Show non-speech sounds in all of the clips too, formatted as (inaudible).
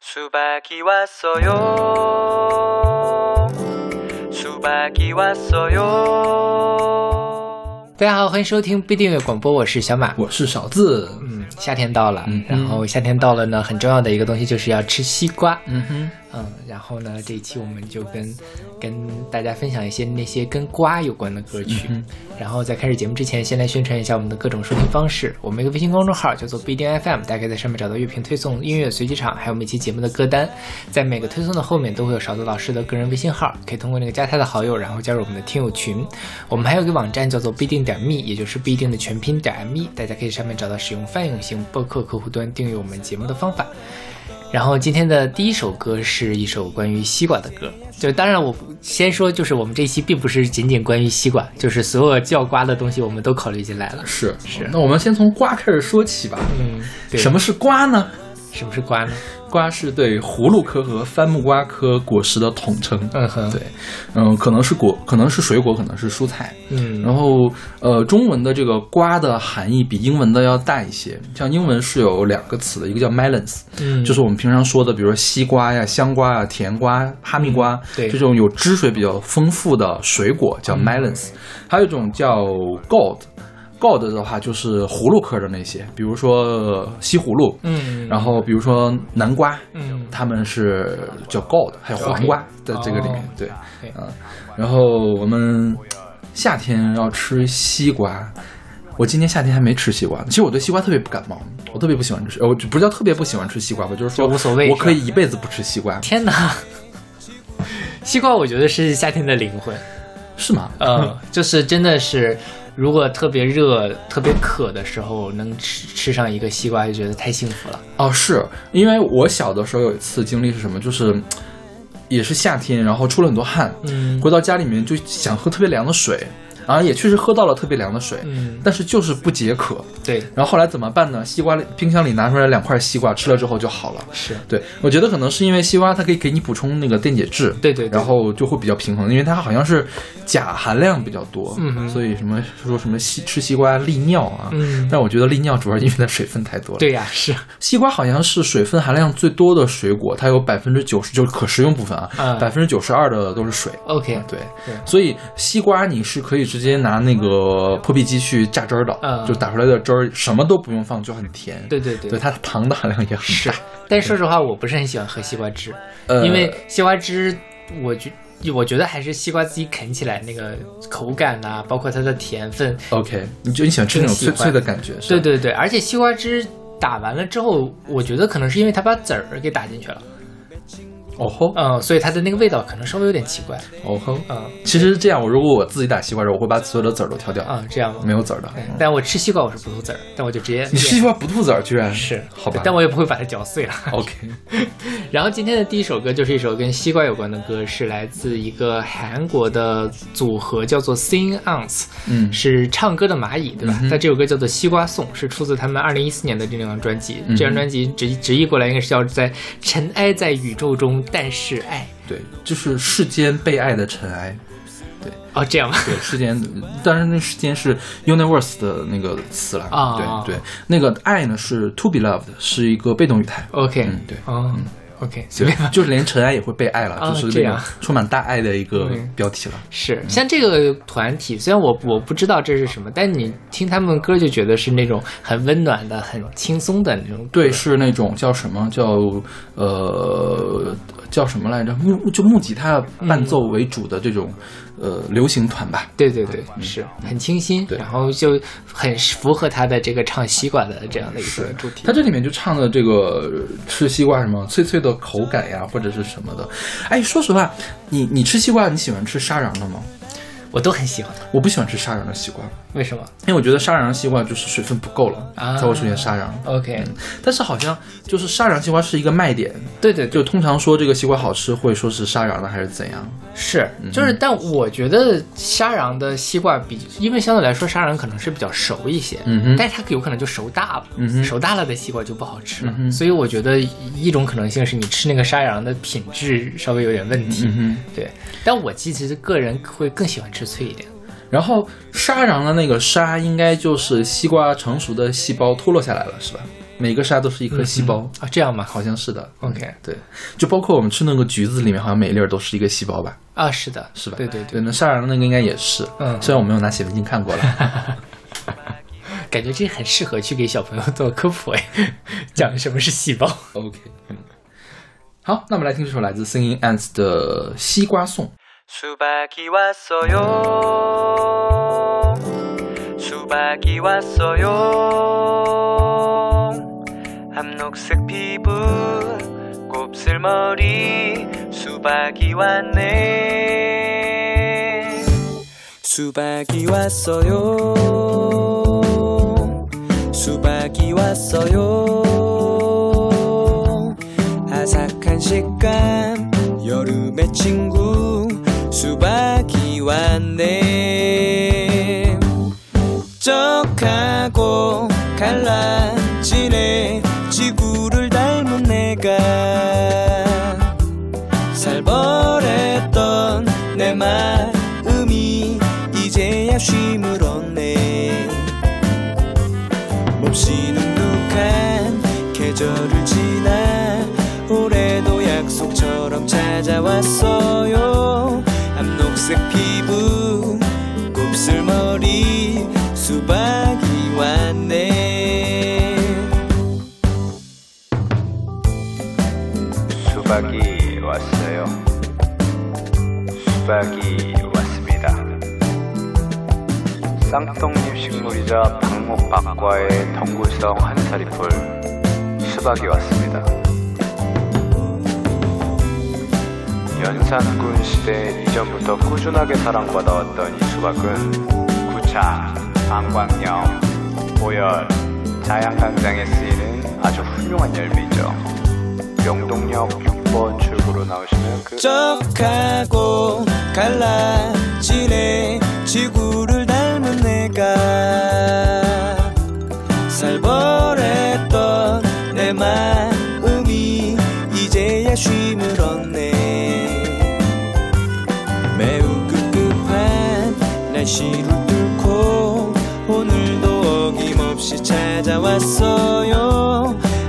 수박이 왔어요 수박이 왔어요 大家好，欢迎收听不订阅广播，我是小马。我是小字，嗯，夏天到了，嗯然后夏天到了呢，很重要的一个东西就是要吃西瓜。嗯哼， 嗯，然后呢，这一期我们就跟跟大家分享一些那些跟瓜有关的歌曲。嗯然后在开始节目之前，先来宣传一下我们的各种收听方式。我们一个微信公众号叫做不一定 FM，大家可以在上面找到乐评推送、音乐随机场，还有每期节目的歌单。在每个推送的后面都会有勺子老师的个人微信号，可以通过那个加他的好友，然后加入我们的听友群。我们还有一个网站叫做必定点 me，也就是必定的全拼点 me，大家可以上面找到使用泛用型播客客户端订阅我们节目的方法。然后今天的第一首歌是一首关于西瓜的歌，就当然我先说，就是我们这一期并不是仅仅关于西瓜，就是所有叫瓜的东西我们都考虑进来了。是是那我们先从瓜开始说起吧。嗯，对什么是瓜呢？什么是瓜呢？瓜是对葫芦科和番木瓜科果实的统称。嗯哼，对，嗯，可能是果，可能是水果，可能是蔬菜。嗯，然后，呃，中文的这个瓜的含义比英文的要大一些。像英文是有两个词的，一个叫 melons，嗯，就是我们平常说的，比如说西瓜呀、香瓜呀、甜瓜、哈密瓜，对这种有汁水比较丰富的水果叫 melons，、还有一种叫 gold。Gold 的话就是葫芦科的那些，比如说呃西葫芦，嗯，然后比如说南瓜，嗯它们是叫 gold，还有黄瓜在这个里面哦对，嗯，然后我们夏天要吃西瓜。我今年夏天还没吃西瓜呢。其实我对西瓜特别不感冒，我特别不喜欢吃，呃，我不是叫特别不喜欢吃西瓜吧，就是说无所谓我可以一辈子不吃西瓜，天哪，(laughs) 西瓜我觉得是夏天的灵魂。是吗？呃，就是真的是，如果特别热、特别渴的时候，能吃吃上一个西瓜，就觉得太幸福了。哦，是因为我小的时候有一次经历是什么，就是也是夏天，然后出了很多汗，嗯回到家里面就想喝特别凉的水，然后也确实喝到了特别凉的水，嗯，但是就是不解渴。对，然后后来怎么办呢？西瓜冰箱里拿出来两块西瓜，吃了之后就好了。是，对，我觉得可能是因为西瓜它可以给你补充那个电解质，对对对然后就会比较平衡，因为它好像是钾含量比较多，嗯所以什么说什么西吃西瓜利尿啊，嗯但我觉得利尿主要因为它水分太多了。对呀、是，西瓜好像是水分含量最多的水果，它有百分之九十就是可食用部分啊嗯，百分之九十二的都是水。OK，对对所以西瓜你是可以直接拿那个破壁机去榨汁儿的，嗯就打出来的汁儿什么都不用放就很甜。对对对对，它糖的含量也很是。，但是说实话，我不是很喜欢喝西瓜汁，呃因为西瓜汁，我觉我觉得还是西瓜自己啃起来那个口感呐、包括它的甜分，OK，你就你喜欢吃那种脆脆的感觉，对对对，而且西瓜汁打完了之后，我觉得可能是因为它把籽儿给打进去了，哦吼嗯，所以它的那个味道可能稍微有点奇怪，哦吼。嗯其实这样，我如果我自己打西瓜时候，我会把所有的籽儿都挑掉，啊，这样吗？没有籽儿的。嗯但我吃西瓜我是不吐籽儿，但我就直接你吃西瓜不吐籽儿，居然是好吧？但我也不会把它嚼碎了。OK，(laughs) 然后今天的第一首歌就是一首跟西瓜有关的歌，是来自一个韩国的组合，叫做 Sing Ants，嗯是唱歌的蚂蚁，对吧？嗯但这首歌叫做《西瓜颂》，是出自他们二零一四年的这张专辑。嗯这张专辑直直译过来应该是叫在尘埃在宇宙中，但是爱。对，就是世间被爱的尘埃。对哦，这样吗？对，世间，当然那世间是 universe 的那个词了。啊对对，那个爱呢是 to be loved，是一个被动语态。OK，嗯对哦，OK，随便吧。就是连尘埃也会被爱了，啊就是那个这样充满大爱的一个标题了。是像这个团体，虽然我我不知道这是什么，但你听他们歌就觉得是那种很温暖的、很轻松的那种。对，是那种叫什么叫呃叫什么来着？木就木吉他伴奏为主的这种、呃流行团吧。对对对，是很清新，然后就很符合他的这个唱西瓜的这样的一个主题他。这里面就唱的这个吃西瓜什么脆脆的口感呀，或者是什么的。哎，说实话，你你吃西瓜，你喜欢吃沙瓤的吗？我都很喜欢。我不喜欢吃沙瓤的西瓜，为什么因为我觉得沙瓤的西瓜就是水分不够了，啊才会出现沙瓤。？OK，但是好像就是沙瓤西瓜是一个卖点，对对对，就通常说这个西瓜好吃，会说是沙瓤的还是怎样？是就是，但我觉得沙瓤的西瓜比，因为相对来说沙瓤可能是比较熟一些，嗯哼但是它有可能就熟大了，嗯哼熟大了的西瓜就不好吃了。嗯所以我觉得一种可能性是你吃那个沙瓤的品质稍微有点问题，嗯对。但我其实个人会更喜欢吃脆一点。然后沙瓤的那个沙应该就是西瓜成熟的细胞脱落下来了，是吧？每个沙都是一颗细胞，啊，这样吗？好像是的。OK 对，就包括我们吃那个橘子里面，好像每一粒儿都是一个细胞吧？啊，是的，是吧？对对对，那沙瓤那个应该也是。嗯虽然我没有拿显微镜看过了。(laughs) 感觉这很适合去给小朋友做科普哎，讲什么是细胞。(laughs) OK，嗯，好，那我们来听这首来自 Singing Ants 的《西瓜颂》。 수박이 왔어요. 수박이 왔어요. 암녹색 피부, 곱슬머리, 수박이 왔네. 수박이 왔어요. 수박이 왔어요. 아삭한 식감 여름의 친구 수박이 왔네. 쩍하고 갈라지네. 지구를 닮은 내가 살벌했던 내 마음이 이제야 쉼을 얻네. 몹시 눅눅한 계절을 지나 올해도 약속처럼 찾아왔어요. 암 녹색 피부 곱슬머리 수박이 왔네 수박이 왔어요. 수박이 왔습니다. 쌍떡잎 식물이자 방목박과의 덩굴성 한사리풀 수박이 왔습니다. 연산군 시대 이전부터 꾸준하게 사랑받아왔던 이 수박은 구차, 방광염, 오열, 자양강장에 쓰이는 아주 훌륭한 열매이죠. 명동역 6번 출구로 나오시면 그 쩍하고 갈라지네 지구를 닮은 내가 날씨를 뚫고 오늘도 어김없이 찾아왔어요.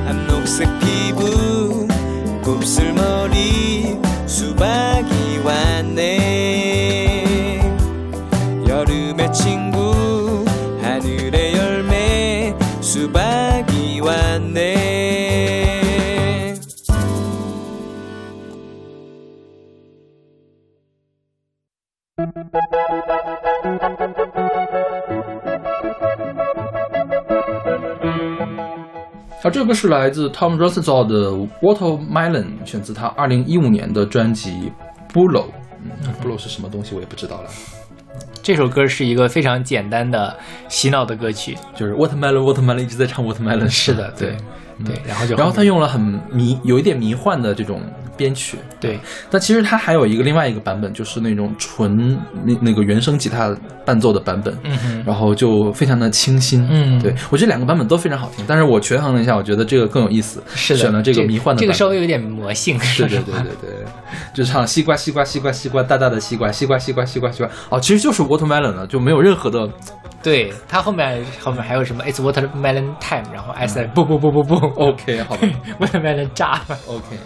암녹색 피부 곱슬머리 수박이 왔네 好，这个是来自 Tom Rosenthal 的 Watermelon，选自他二零一五年的专辑 Bulo。嗯，Bulo 是什么东西我也不知道了，这首歌是一个非常简单的洗脑的歌曲，就是 Watermelon Watermelon 一直在唱 Watermelon。是的，对对，然后就然后他用了很迷，有一点迷幻的这种编曲。对。但其实它还有一个另外一个版本，就是那种纯那那个原声吉他伴奏的版本，嗯哼。然后就非常的清新。嗯。对我觉得两个版本都非常好听，但是我权衡了一下，我觉得这个更有意思，是的，选了这个迷幻的这个稍微有点魔性，对对对对对，就唱西瓜西瓜西瓜西瓜大大的西瓜西瓜西瓜西瓜西瓜。哦，其实就是 watermelon 了，就没有任何的对他后面后面还有什么？It's watermelon time，然后 I said 不不不不不。OK 好吧。(laughs) watermelon 炸。了，OK。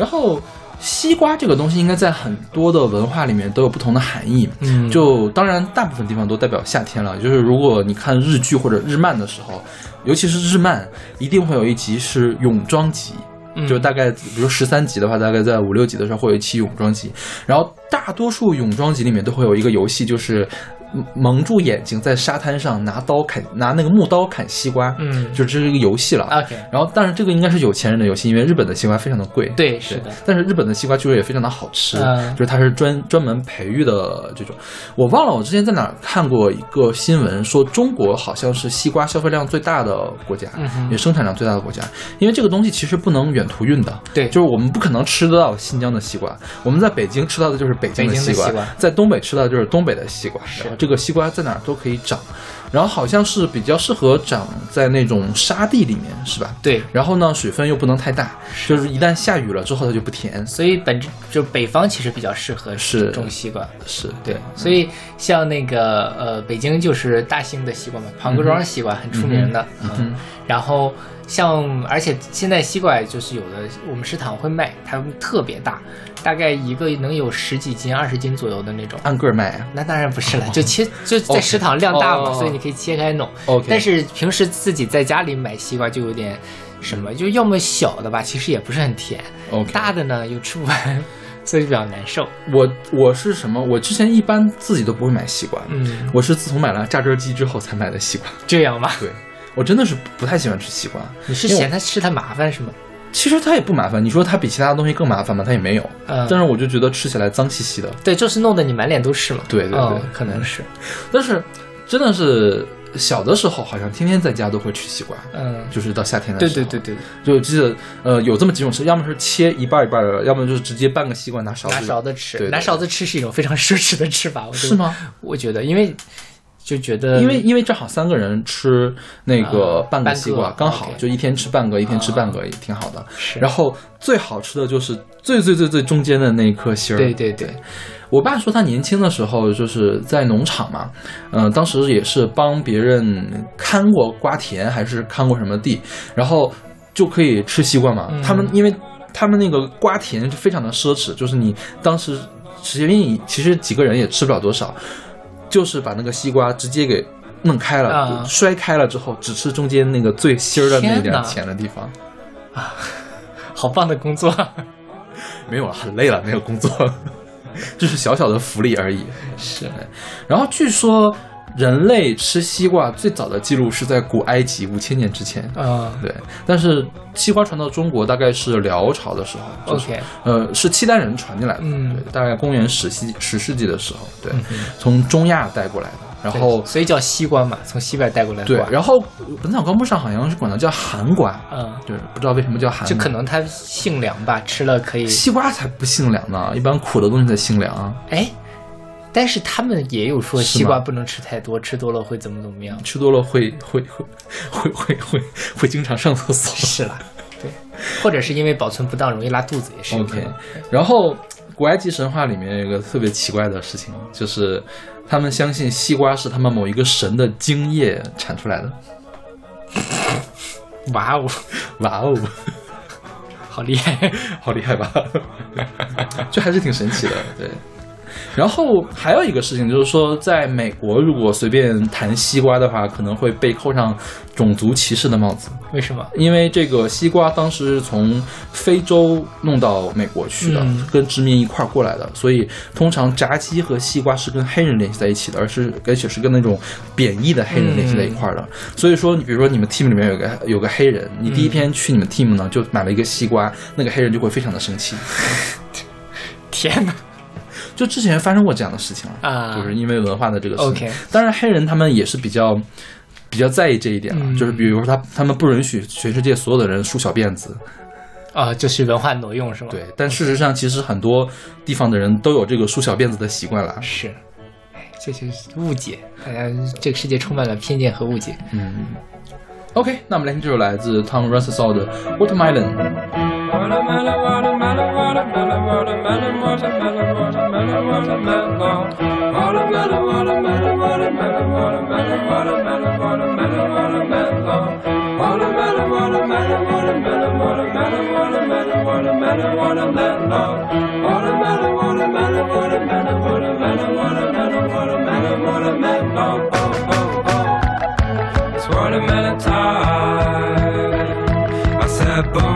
然后西瓜这个东西应该在很多的文化里面都有不同的含义，嗯就当然大部分地方都代表夏天了。就是如果你看日剧或者日漫的时候，尤其是日漫，一定会有一集是泳装集。嗯就大概，比如十三集的话，大概在五六集的时候会有一期泳装集，然后大多数泳装集里面都会有一个游戏，就是嗯蒙住眼睛在沙滩上拿刀砍，拿那个木刀砍西瓜，嗯。就这是一个游戏了。OK 然后，但是这个应该是有钱人的游戏，因为日本的西瓜非常的贵。对是的。但是日本的西瓜据说也非常的好吃，嗯。就是它是专专门培育的这种。我忘了我之前在哪儿看过一个新闻，说中国好像是西瓜消费量最大的国家，也生产量最大的国家。因为这个东西其实不能远途运的，对。就是我们不可能吃得到新疆的西瓜，我们在北京吃到的就是北京的西瓜，西瓜。在东北吃到的就是东北的西瓜，是这个西瓜在哪儿都可以长。然后好像是比较适合长在那种沙地里面，是吧？对，然后呢，水分又不能太大，就是一旦下雨了之后它就不甜。所以本质就北方其实比较适合是种西瓜。是对，所以像那个呃，北京就是大兴的西瓜嘛，庞各庄西瓜很出名的。嗯哼然后像，而且现在西瓜就是有的，我们食堂会卖，它们特别大，大概一个能有十几斤、二十斤左右的那种。按个儿卖啊。那当然不是了，就切就在食堂量大嘛，哦所以你可以切开弄。但是平时自己在家里买西瓜就有点什么，就要么小的吧，其实也不是很甜，大的呢又吃不完，(laughs) 所以比较难受。我我是什么？我之前一般自己都不会买西瓜，嗯，我是自从买了榨汁机之后才买的西瓜。这样吧，对我真的是不太喜欢吃西瓜。你是嫌它吃它麻烦是吗？其实它也不麻烦，你说它比其他东西更麻烦吗？它也没有。嗯但是我就觉得吃起来脏兮兮的。对，就是弄得你满脸都是嘛。对对对嗯可能是，但是真的是小的时候，好像天天在家都会吃西瓜。嗯，就是到夏天的对时候，对对对对，就记得呃有这么几种吃，要么是切一半儿一半儿的，要么就是直接半个西瓜拿勺子拿勺子吃，对对拿勺子吃是一种非常奢侈的吃法，是吗？我觉得，因为就觉得因为因为正好三个人吃那个啊半个西瓜，刚好就一天吃半个，一天吃半个也挺好的。是然后最好吃的就是最最最最中间的那一颗心儿。对对对，我爸说他年轻的时候就是在农场嘛，嗯、当时也是帮别人看过瓜田还是看过什么地，然后就可以吃西瓜嘛。嗯他们因为他们那个瓜田就非常的奢侈，就是你当时因为你其实几个人也吃不了多少，就是把那个西瓜直接给。弄开了，啊摔开了之后，只吃中间那个最芯儿的那点天哪甜的地方。啊 (laughs) 好棒的工作，(laughs) 没有了，很累了，没有工作，(laughs) 就是小小的福利而已。是然后据说人类吃西瓜最早的记录是在古埃及五千年之前。啊对，但是西瓜传到中国大概是辽朝的时候就是，OK，呃，是契丹人传进来的，嗯对，大概公元十世十世纪的时候，对，从中亚带过来的。然后所以叫西瓜嘛，从西边带过来的对瓜，，然后《本草纲目》上好像是管它叫寒瓜，嗯，对，不知道为什么叫寒瓜，就可能它性凉吧，吃了可以，西瓜才不性凉呢，一般苦的东西才性凉啊。哎，但是他们也有说西瓜不能吃太多，吃多了会怎么怎么样。吃多了会会会会会会会经常上厕所。是啦，对，或者是因为保存不当容易拉肚子，也是有可 OK，能。然后古埃及神话里面有一个特别奇怪的事情，就是他们相信西瓜是他们某一个神的精液产出来的。哇哦，哇哦，好厉害！好厉害吧？这还是挺神奇的，对。然后还有一个事情就是说，在美国如果随便谈西瓜的话，可能会被扣上种族歧视的帽子。为什么？因为这个西瓜当时是从非洲弄到美国去的，嗯跟殖民一块儿过来的，所以通常炸鸡和西瓜是跟黑人联系在一起的，而是而且是跟那种贬义的黑人联系在一块儿的。所以说，你比如说你们 team 里面有个有个黑人，你第一天去你们 team 呢，就买了一个西瓜，那个黑人就会非常的生气。(laughs) 天哪！就之前发生过这样的事情了啊就是因为文化的这个事情。OK 当然黑人他们也是比较比较在意这一点了，嗯就是比如说他他们不允许全世界所有的人梳小辫子。啊，就是文化挪用是吗？对，但事实上，其实很多地方的人都有这个梳小辫子的习惯了。是，哎，这就是误解，大家这个世界充满了偏见和误解。嗯，OK，那我们来听这首来自 Tom Russell 的 Watermelon。Watermelon, watermelon, watermelon, watermelon, watermelon, watermelon, watermelon. I said boom,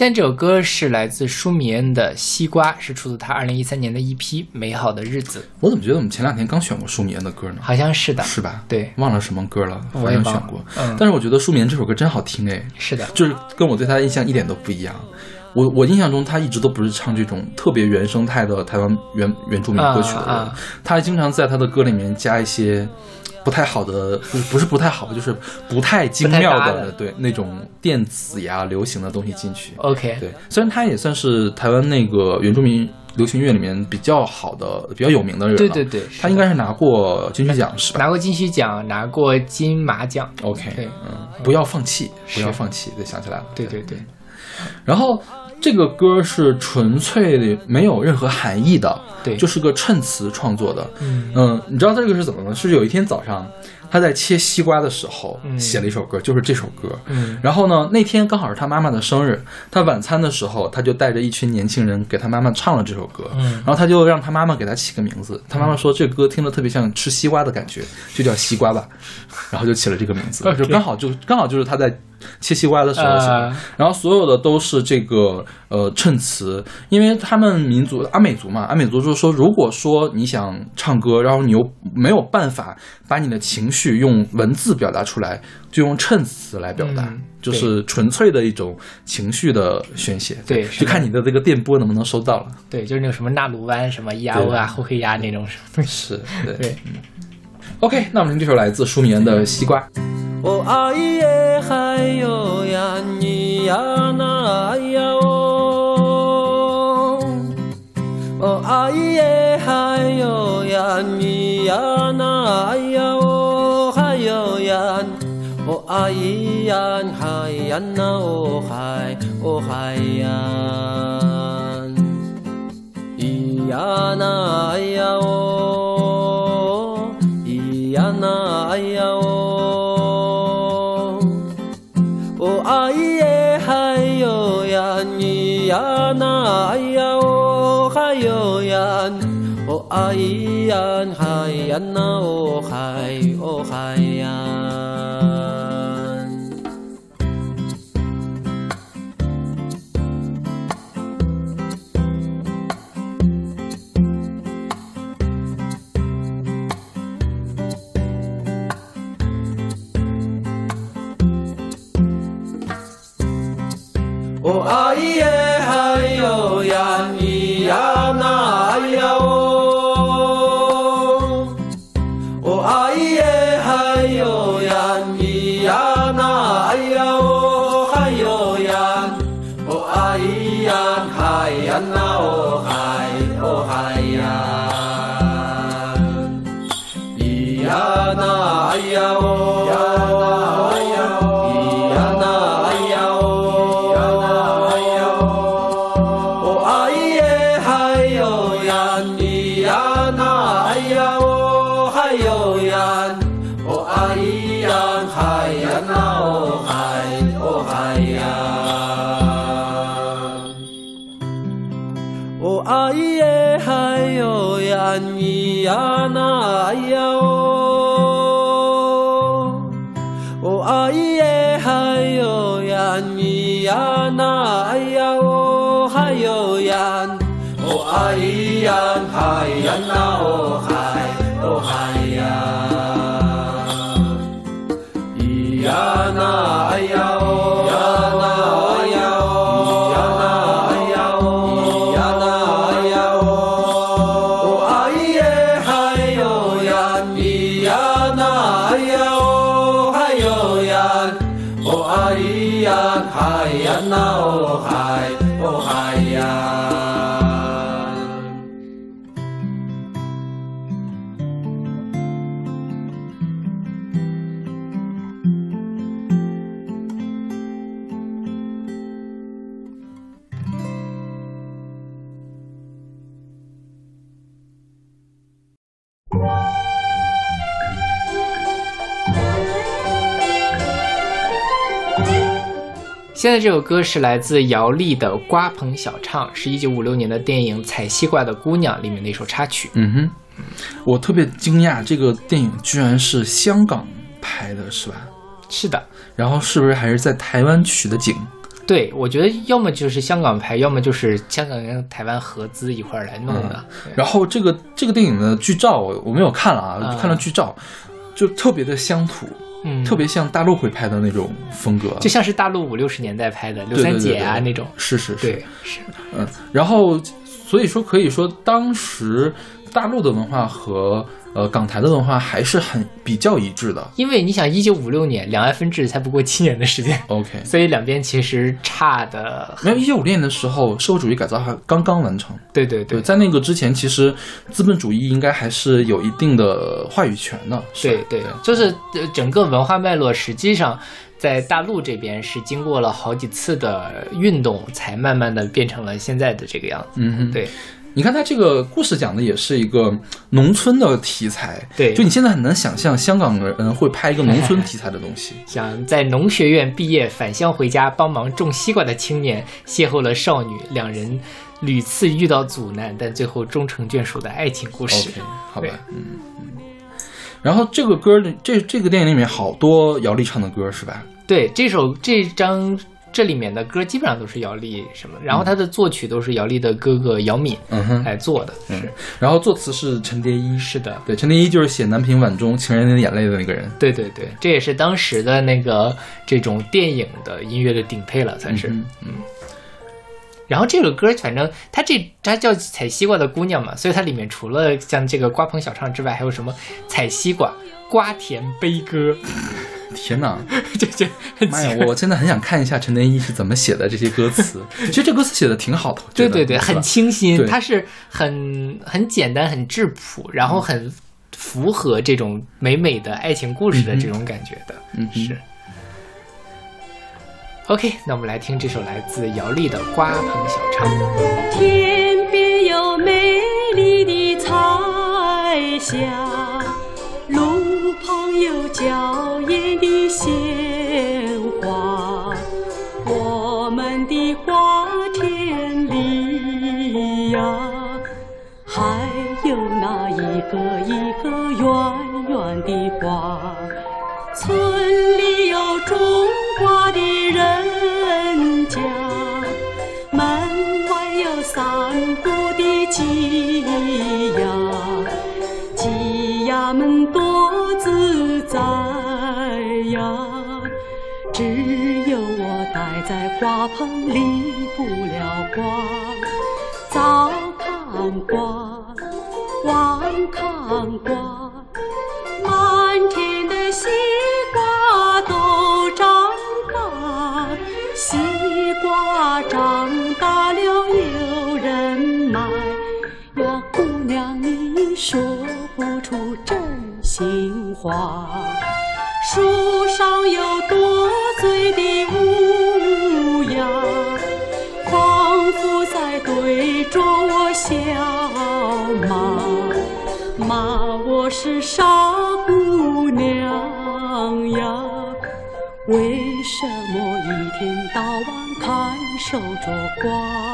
现在这首歌是来自舒米恩的《西瓜》，是出自他二零一三年的一批《美好的日子。我怎么觉得我们前两天刚选过舒米恩的歌呢》，？好像是的，是吧？对，忘了什么歌了，反正选过。嗯。但是我觉得舒米恩这首歌真好听哎，是的，就是跟我对他的印象一点都不一样。我我印象中他一直都不是唱这种特别原生态的台湾原原住民歌曲的人，啊。啊他还经常在他的歌里面加一些不太好的，不是不是不太好，就是不太精妙的对那种电子呀流行的东西进去。OK，对，虽然他也算是台湾那个原住民流行乐里面比较好的、比较有名的人了。对对对，他应该是拿过金曲奖是吧拿过金曲奖，拿过金马奖，？OK，对嗯，不要放弃，不要放弃。对，想起来了。对对对，然后这个歌是纯粹的，没有任何含义的，对就是个衬词创作的。嗯嗯，你知道这个是怎么吗？是有一天早上他在切西瓜的时候嗯写了一首歌，就是这首歌。嗯然后呢，那天刚好是他妈妈的生日，他晚餐的时候，他就带着一群年轻人给他妈妈唱了这首歌。嗯然后他就让他妈妈给他起个名字，他妈妈说这歌听着特别像吃西瓜的感觉，就叫西瓜吧，然后就起了这个名字，就刚好就刚好就是他在切西瓜的时候写的。呃然后所有的都是这个呃衬词，因为他们民族阿美族嘛，阿美族就是说，如果说你想唱歌，然后你又没有办法把你的情绪用文字表达出来，就用衬词来表达，嗯就是纯粹的一种情绪的宣泄。对是的就看你的这个电波能不能收到了。对，就是那个什么纳鲁湾什么亚欧啊、后黑鸭那种什么，是，(laughs) 对。对， OK，那我们听这首来自舒米恩的《西瓜》。おあいえはよやにやなやお おあいえはよやにやなやおはよやんおあいやんはやなおはいおはいやんいやなやおいやなやおおあいえはよやにやな やおはよやんおあいやんはやなおはいおはい にやなやおはよやんおあいやんはやなおはいおはいや 现在这首歌是来自姚丽的《瓜棚小唱》，是一九五六年的电影《采西瓜的姑娘》里面的一首插曲。嗯哼，我特别惊讶，这个电影居然是香港拍的，是吧？是的，然后是不是还是在台湾取的景？对，我觉得要么就是香港拍，要么就是香港跟台湾合资一块儿来弄的。然后这个这个电影的剧照我我没有看了啊，啊看了剧照，就特别的乡土，嗯，特别像大陆会拍的那种风格，就像是大陆五六十年代拍的刘三姐啊那种。是是是，是。嗯，然后所以说可以说当时大陆的文化和呃港台的文化还是很比较一致的。因为你想，一九五六年两岸分治才不过七年的时间，(laughs) OK，所以两边其实差的。没有一九五六年的时候，社会主义改造还刚刚完成。对，对对对在那个之前，其实资本主义应该还是有一定的话语权的。对对，就是呃整个文化脉络，实际上在大陆这边是经过了好几次的运动，才慢慢的变成了现在的这个样子。嗯哼，对你看他这个故事讲的也是一个农村的题材，对就你现在很难想象香港人会拍一个农村题材的东西。(laughs) 想在农学院毕业返乡回家帮忙种西瓜的青年，邂逅了少女，两人屡次遇到阻难，但最后终成眷属的爱情故事。好吧，嗯嗯。然后这个歌里，这这个电影里面好多姚丽唱的歌是吧？对，这首这张这里面的歌基本上都是姚丽什么，然后他的作曲都是姚丽的哥哥姚敏来做的。嗯。然后作词是陈蝶衣，是的，对，陈蝶衣就是写《南屏晚钟情人的眼泪》的那个人。对对对，这也是当时的那个这种电影的音乐的顶配了，算是。嗯然后这首歌，反正它这它叫采西瓜的姑娘嘛，所以它里面除了像这个瓜棚小唱之外，还有什么采西瓜、瓜田悲歌，天哪，(laughs) 这这很妈呀！我真的很想看一下陈天一是怎么写的这些歌词。(laughs) 其实这歌词写的挺好的，对对对，很清新，它是很很简单、很质朴，然后很符合这种美美的爱情故事的这种感觉的。嗯是。OK，那我们来听这首来自姚丽的《瓜棚小唱》。天边有美丽的彩霞，路旁有娇花盆离不了瓜，早看瓜，晚看瓜。守着光？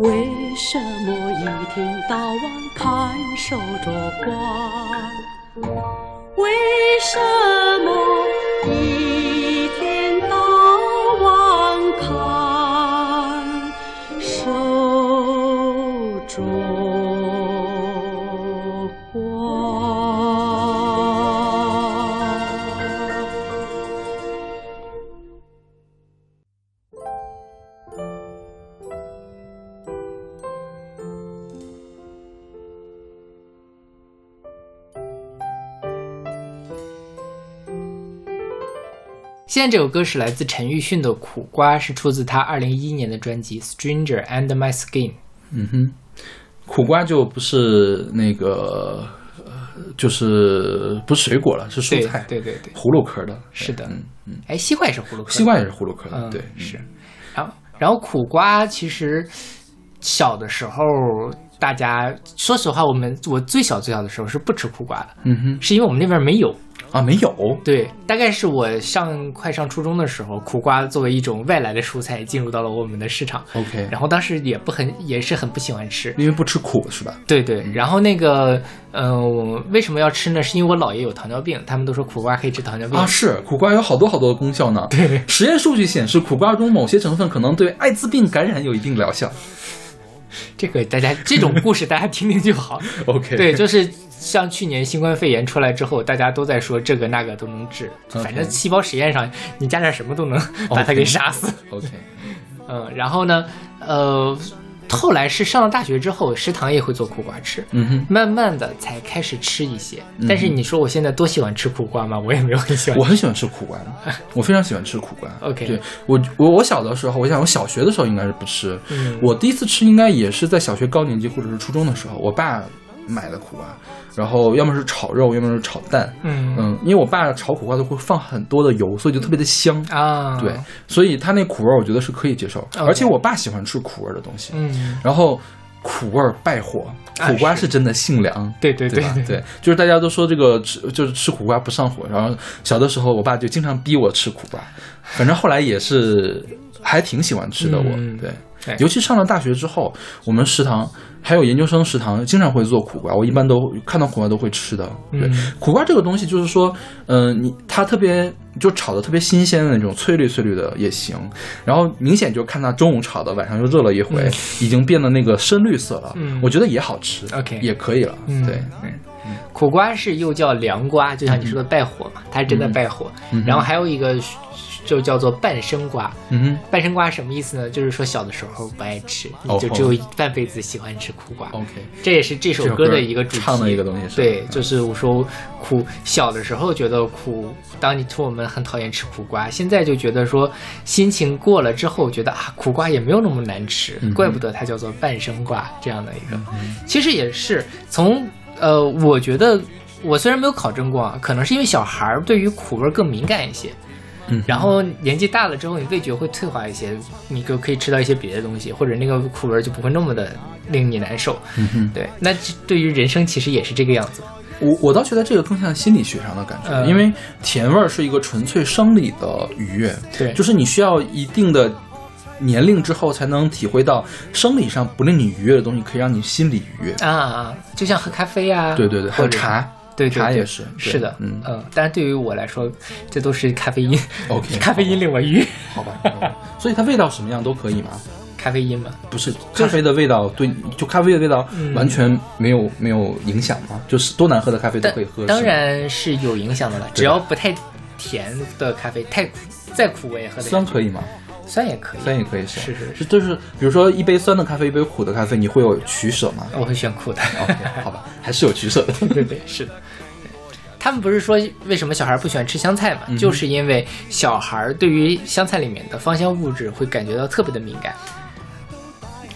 为什么一天到晚看守着关？为什么现在这首歌是来自陈奕迅的《苦瓜》，是出自他二零一一年的专辑《Stranger and My Skin》。嗯哼，苦瓜就不是那个，呃就是不是水果了，是蔬菜，对对对，葫芦壳的，是的。嗯嗯，哎，西瓜也是葫芦壳的，西瓜也是葫芦壳的，嗯，对，是。然后，然后苦瓜其实小的时候，大家说实话，我们我最小最小的时候是不吃苦瓜的，嗯哼，是因为我们那边没有。啊，没有，对，大概是我上快上初中的时候，苦瓜作为一种外来的蔬菜进入到了我们的市场。OK 然后当时也不很，也是很不喜欢吃。因为不吃苦是吧？对对，然后那个，嗯、我为什么要吃呢？是因为我姥爷有糖尿病，他们都说苦瓜可以治糖尿病。啊，是苦瓜有好多好多的功效呢。对，(laughs) 实验数据显示，苦瓜中某些成分可能对艾滋病感染有一定疗效。这个大家这种故事大家听听就好。(laughs) OK，对，就是像去年新冠肺炎出来之后，大家都在说这个那个都能治，反正细胞实验上你加点什么都能把它给杀死。OK，(laughs) 嗯，然后呢，呃，后来是上了大学之后，食堂也会做苦瓜吃。嗯哼。慢慢的才开始吃一些，但是你说我现在多喜欢吃苦瓜吗？我也没有很喜欢。我很喜欢吃苦瓜，(laughs) 我非常喜欢吃苦瓜。OK 对我我我小的时候，我想我小学的时候应该是不吃，嗯我第一次吃应该也是在小学高年级或者是初中的时候，我爸买的苦瓜，然后要么是炒肉，要么是炒蛋。嗯嗯，因为我爸炒苦瓜都会放很多的油，所以就特别的香。啊，对，所以他那苦味儿我觉得是可以接受，而且我爸喜欢吃苦味儿的东西。嗯，然后苦味儿败火，啊苦瓜是是真的性凉。对对对吧？对对，就是大家都说这个吃就是吃苦瓜不上火，然后小的时候我爸就经常逼我吃苦瓜，反正后来也是还挺喜欢吃的我。对，尤其上了大学之后，我们食堂还有研究生食堂经常会做苦瓜，我一般都看到苦瓜都会吃的。对，嗯。苦瓜这个东西就是说，嗯、你它特别就炒的特别新鲜的那种翠绿翠绿的也行，然后明显就看它中午炒的，晚上又热了一回，已经变得那个深绿色了，嗯。我觉得也好吃 OK 也可以了。嗯。对，苦瓜是又叫凉瓜，就像你说的败火嘛，它是真的败火。然后还有一个就叫做半生瓜，嗯哼。半生瓜什么意思呢？就是说小的时候不爱吃，哦你就只有半辈子喜欢吃苦瓜。OK，这也是这首歌的一个主题，唱的一个东西是对，嗯就是我说苦，小的时候觉得苦，当你说我们很讨厌吃苦瓜，现在就觉得说心情过了之后，觉得啊苦瓜也没有那么难吃，嗯怪不得它叫做半生瓜这样的一个。其实也是从呃，我觉得我虽然没有考证过啊，可能是因为小孩儿对于苦味儿更敏感一些。嗯然后年纪大了之后，你味觉会退化一些，你就可以吃到一些别的东西，或者那个苦味儿就不会那么的令你难受。嗯哼，对，那对于人生其实也是这个样子。我我倒觉得这个更像心理学上的感觉，嗯因为甜味儿是一个纯粹生理的愉悦，对就是你需要一定的年龄之后才能体会到生理上不令你愉悦的东西，可以让你心理愉悦。啊啊，就像喝咖啡啊，对对对，还有茶，对对对茶也是，是的，嗯嗯，但是对于我来说，这都是咖啡因 OK (laughs) 咖啡因令我愉悦，好吧，嗯所以它味道什么样都可以吗？咖啡因嘛，不是咖啡的味道对，就咖啡的味道嗯完全没有没有影响吗？就是多难喝的咖啡都但可以喝，当然是有影响的了，只要不太甜的咖啡，太苦再苦我也喝酸可以吗？酸也可以，酸也可以是，是是是是，就是比如说一杯酸的咖啡，一杯苦的咖啡，你会有取舍吗我会选苦的。？OK，好吧，还是有取舍的。(laughs) 对对是的。他们不是说为什么小孩不喜欢吃香菜嘛？嗯就是因为小孩对于香菜里面的芳香物质会感觉到特别的敏感。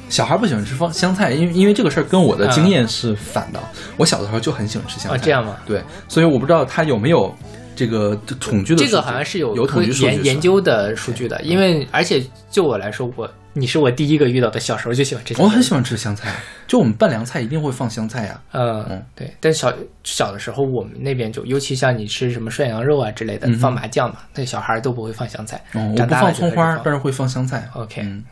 小孩不喜欢吃芳香菜，因为因为这个事儿跟我的经验是反的。我小的时候就很喜欢吃香菜，哦这样吗？对，所以我不知道他有没有这个统计的。这个好像是有有研研。究的数据的，因为而且就我来说，我你是我第一个遇到的，小时候就喜欢吃香菜。我很喜欢吃香菜，(laughs) 就我们拌凉菜一定会放香菜呀、呃，嗯对，但小小的时候，我们那边就，尤其像你吃什么涮羊肉啊之类的，嗯放麻酱嘛，那小孩都不会放香菜。哦，我不放葱花，但是会放香菜。OK，嗯，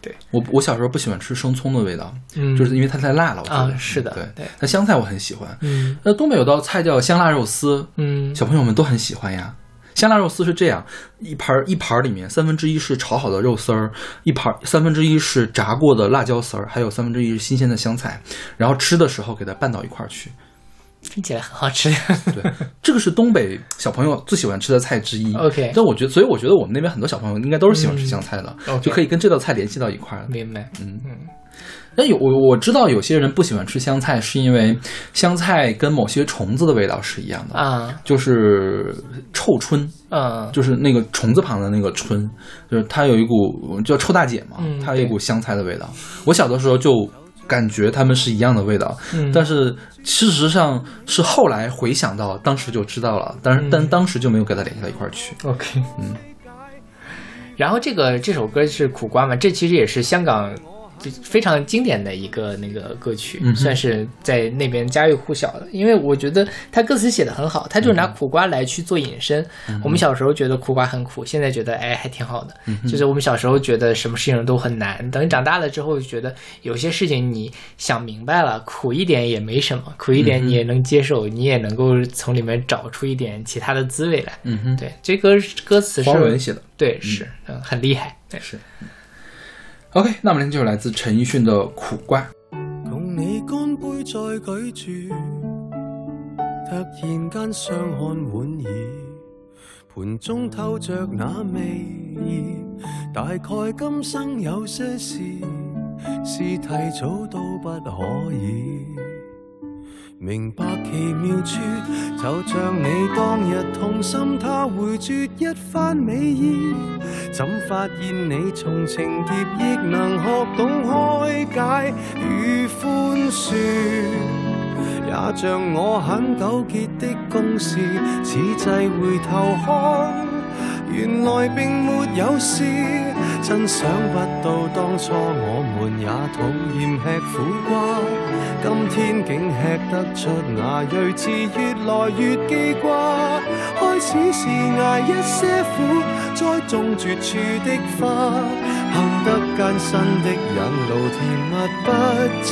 对，我我小时候不喜欢吃生葱的味道，嗯就是因为它太辣了。我觉得啊是的对对那香菜我很喜欢。嗯那东北有道菜叫香辣肉丝，嗯小朋友们都很喜欢呀。香辣肉丝是这样，一盘儿一盘儿里面三分之一是炒好的肉丝儿，一盘儿三分之一是炸过的辣椒丝儿，还有三分之一是新鲜的香菜，然后吃的时候给它拌到一块儿去。听起来很好吃。(laughs) 对，这个是东北小朋友最喜欢吃的菜之一。OK 但我觉得，所以我觉得我们那边很多小朋友应该都是喜欢吃香菜的，就可以跟这道菜联系到一块儿了。明白。嗯嗯那有我我知道有些人不喜欢吃香菜，是因为香菜跟某些虫子的味道是一样的，啊，就是臭椿，嗯，就是那个虫子旁的那个椿，就是它有一股叫臭大姐嘛，嗯它有一股香菜的味道。我小的时候就感觉它们是一样的味道，嗯但是事实上是后来回想到，当时就知道了，但是、嗯但当时就没有给它联系到一块儿去。(laughs) OK，嗯。然后这个这首歌是苦瓜嘛，这其实也是香港就非常经典的一个那个歌曲，嗯算是在那边家喻户晓的。因为我觉得他歌词写的很好，他就是拿苦瓜来去做引申。我们小时候觉得苦瓜很苦，现在觉得哎还挺好的。就是我们小时候觉得什么事情都很难，等你长大了之后就觉得有些事情你想明白了，苦一点也没什么，苦一点你也能接受，你也能够从里面找出一点其他的滋味来。嗯哼，对，这歌歌词是黄文写的。对，是，嗯，很厉害。对，是。OK，那我们就来自陈奕迅的《苦瓜》。同你乾杯再舉住，突然間相看莞爾，盤中透着那味意，大概今生有些事是提早都不可以。明白奇妙處，就像你當日痛心，他回絕一番美意。怎發現你從情劫亦能學懂開解與寬恕？也像我很糾結的公事，此際回頭看，原來並沒有事。真想不到当初我们也讨厌吃苦瓜，今天竟吃得出那睿智，越来越记挂。开始是捱一些苦，栽种绝处的花，行得艰辛的引路，甜蜜不知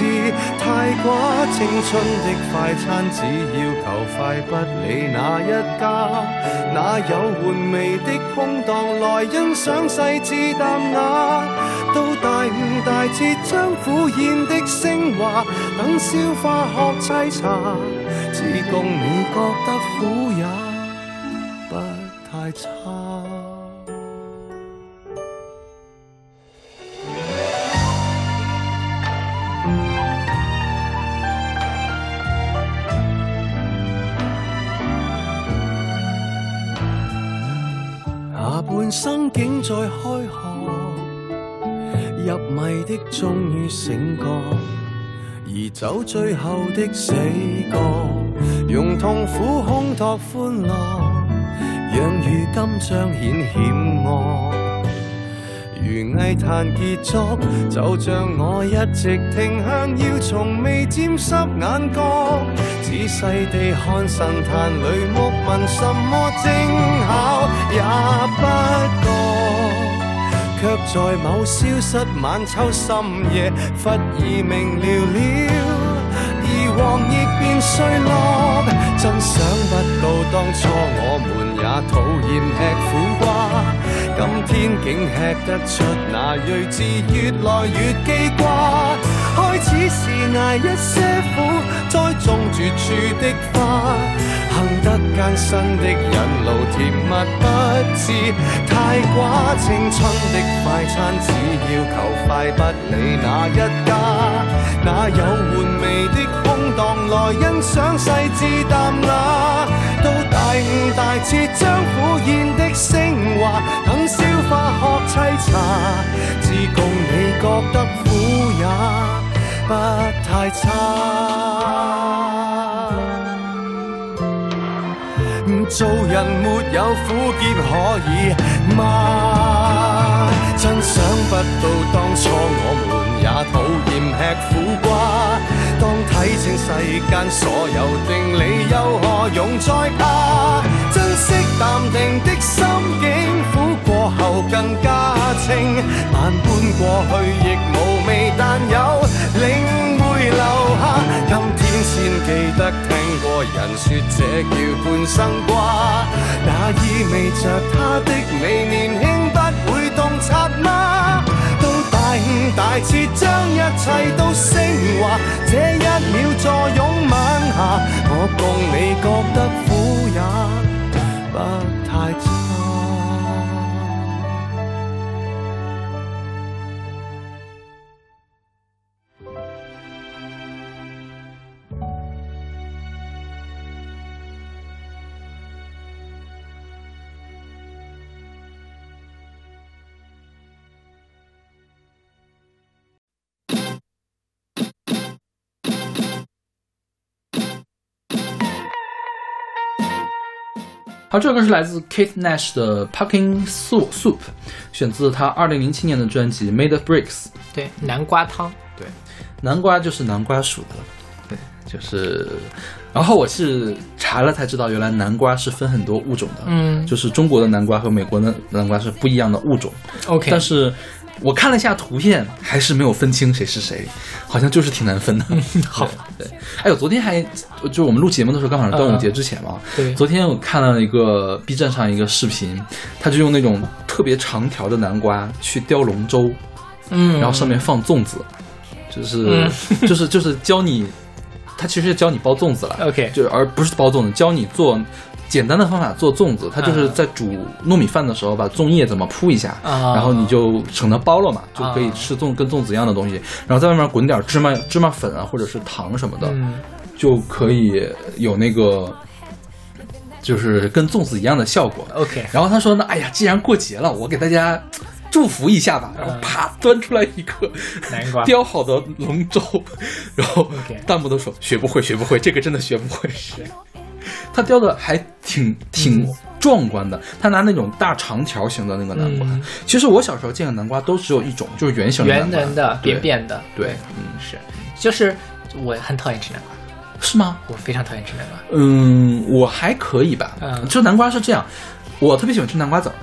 太寡。青春的快餐只要求快，不理哪一家，哪有玩味的空档来欣赏细致淡雅？到大悟大彻，将苦宴的升华，等消化学沏茶，只共你觉得苦也不太差。生竟在開學，入迷的終於醒覺，而走最後的死角，用痛苦烘托歡樂，讓如今彰顯險惡。如藝壇傑作，就像我一直停向，要從未沾濕眼角，仔细地看神壇裏木紋，什麼精巧也不覺，卻在某消失晚秋深夜，忽而明了了。而黃亦變碎落，真想不到當初我們也討厭吃苦瓜，今天竟吃得出那睿智，越來越記掛。開始是捱一些苦，栽種絕處的花，行得艰辛的引路，甜蜜不知太寡。青春的快餐只要求快，不理哪一家，哪有玩味的空檔來欣賞細緻淡雅？到大悟大徹將苦宴的升華，等消化學沏茶，只供你覺得苦也不太差。做人没有苦涩可以吗？真想不到当初我们也讨厌吃苦瓜。當睇清世間所有定理，又何用再怕？珍惜淡定的心境，苦過後更加清。萬般過去亦無味，但有領會留下。今天先記得聽過人說這叫半生瓜，那意味着他的美年輕不會洞察嗎？大悟大徹將一切都升华，这一秒坐拥晚霞，我共你觉得苦也不太差。好，这首歌是来自 Kate Nash 的 Pumpkin Soup Soup，选自他二零零七年的专辑 Made of Bricks。对，南瓜汤。对，南瓜就是南瓜属的。对，就是。然后我是查了才知道，原来南瓜是分很多物种的。嗯就是中国的南瓜和美国的南瓜是不一样的物种。OK，但是我看了一下图片，还是没有分清谁是谁，好像就是挺难分的。(laughs) 好，对，哎呦，昨天还就我们录节目的时候，刚好是端午节之前嘛。对昨天我看了一个 B 站上一个视频，他就用那种特别长条的南瓜去雕龙舟，嗯，然后上面放粽子，就是、嗯就是就是教你，他其实是教你包粽子了。(laughs) OK 就而不是包粽子，教你做简单的方法做粽子。它就是在煮糯米饭的时候，把粽叶怎么铺一下，啊然后你就省得包了嘛，就可以啊吃粽跟粽子一样的东西。然后在外面滚点芝麻芝麻粉啊，或者是糖什么的，嗯就可以有那个就是跟粽子一样的效果。OK，然后他说呢，哎呀，既然过节了，我给大家。祝福一下吧，然后啪端出来一个南瓜 (laughs) 雕好的龙舟，然后弹幕都说学不会，学不会，这个真的学不会。是，他雕的还挺挺壮观的，他拿那种大长条形的那个南瓜。嗯其实我小时候见的南瓜都只有一种，就是圆形的圆南瓜圆的、扁扁的，对，嗯，是，就是我很讨厌吃南瓜，是吗？我非常讨厌吃南瓜。嗯，我还可以吧。嗯就南瓜是这样，我特别喜欢吃南瓜籽儿。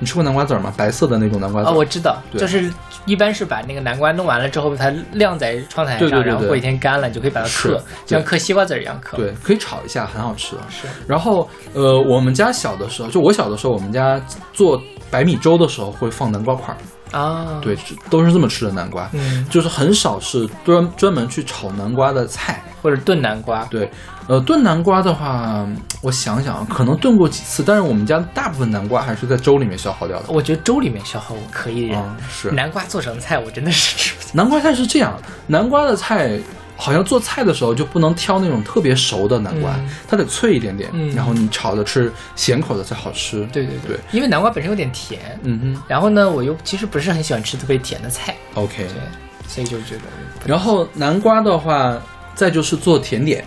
你吃过南瓜籽儿吗？白色的那种南瓜籽啊，儿。我知道，就是一般是把那个南瓜弄完了之后，它晾在窗台上，对对对对然后过几天干了，你就可以把它嗑，就像嗑西瓜籽儿一样嗑。对，可以炒一下，很好吃的。是然后，呃，我们家小的时候，就我小的时候，我们家做白米粥的时候会放南瓜块儿，啊，，对，都是这么吃的南瓜，嗯，就是很少是专专门去炒南瓜的菜。或者炖南瓜，对，呃，炖南瓜的话，我想想啊，可能炖过几次，但是我们家大部分南瓜还是在粥里面消耗掉的。我觉得粥里面消耗我可以忍，啊、是南瓜做成菜我真的是吃不下。南瓜菜是这样，南瓜的菜好像做菜的时候就不能挑那种特别熟的南瓜，嗯它得脆一点点，嗯然后你炒着吃咸口的才好吃。对对对，因为南瓜本身有点甜，嗯然后呢，我又其实不是很喜欢吃特别甜的菜，，OK。对，所以就觉得然后南瓜的话，再就是做甜点，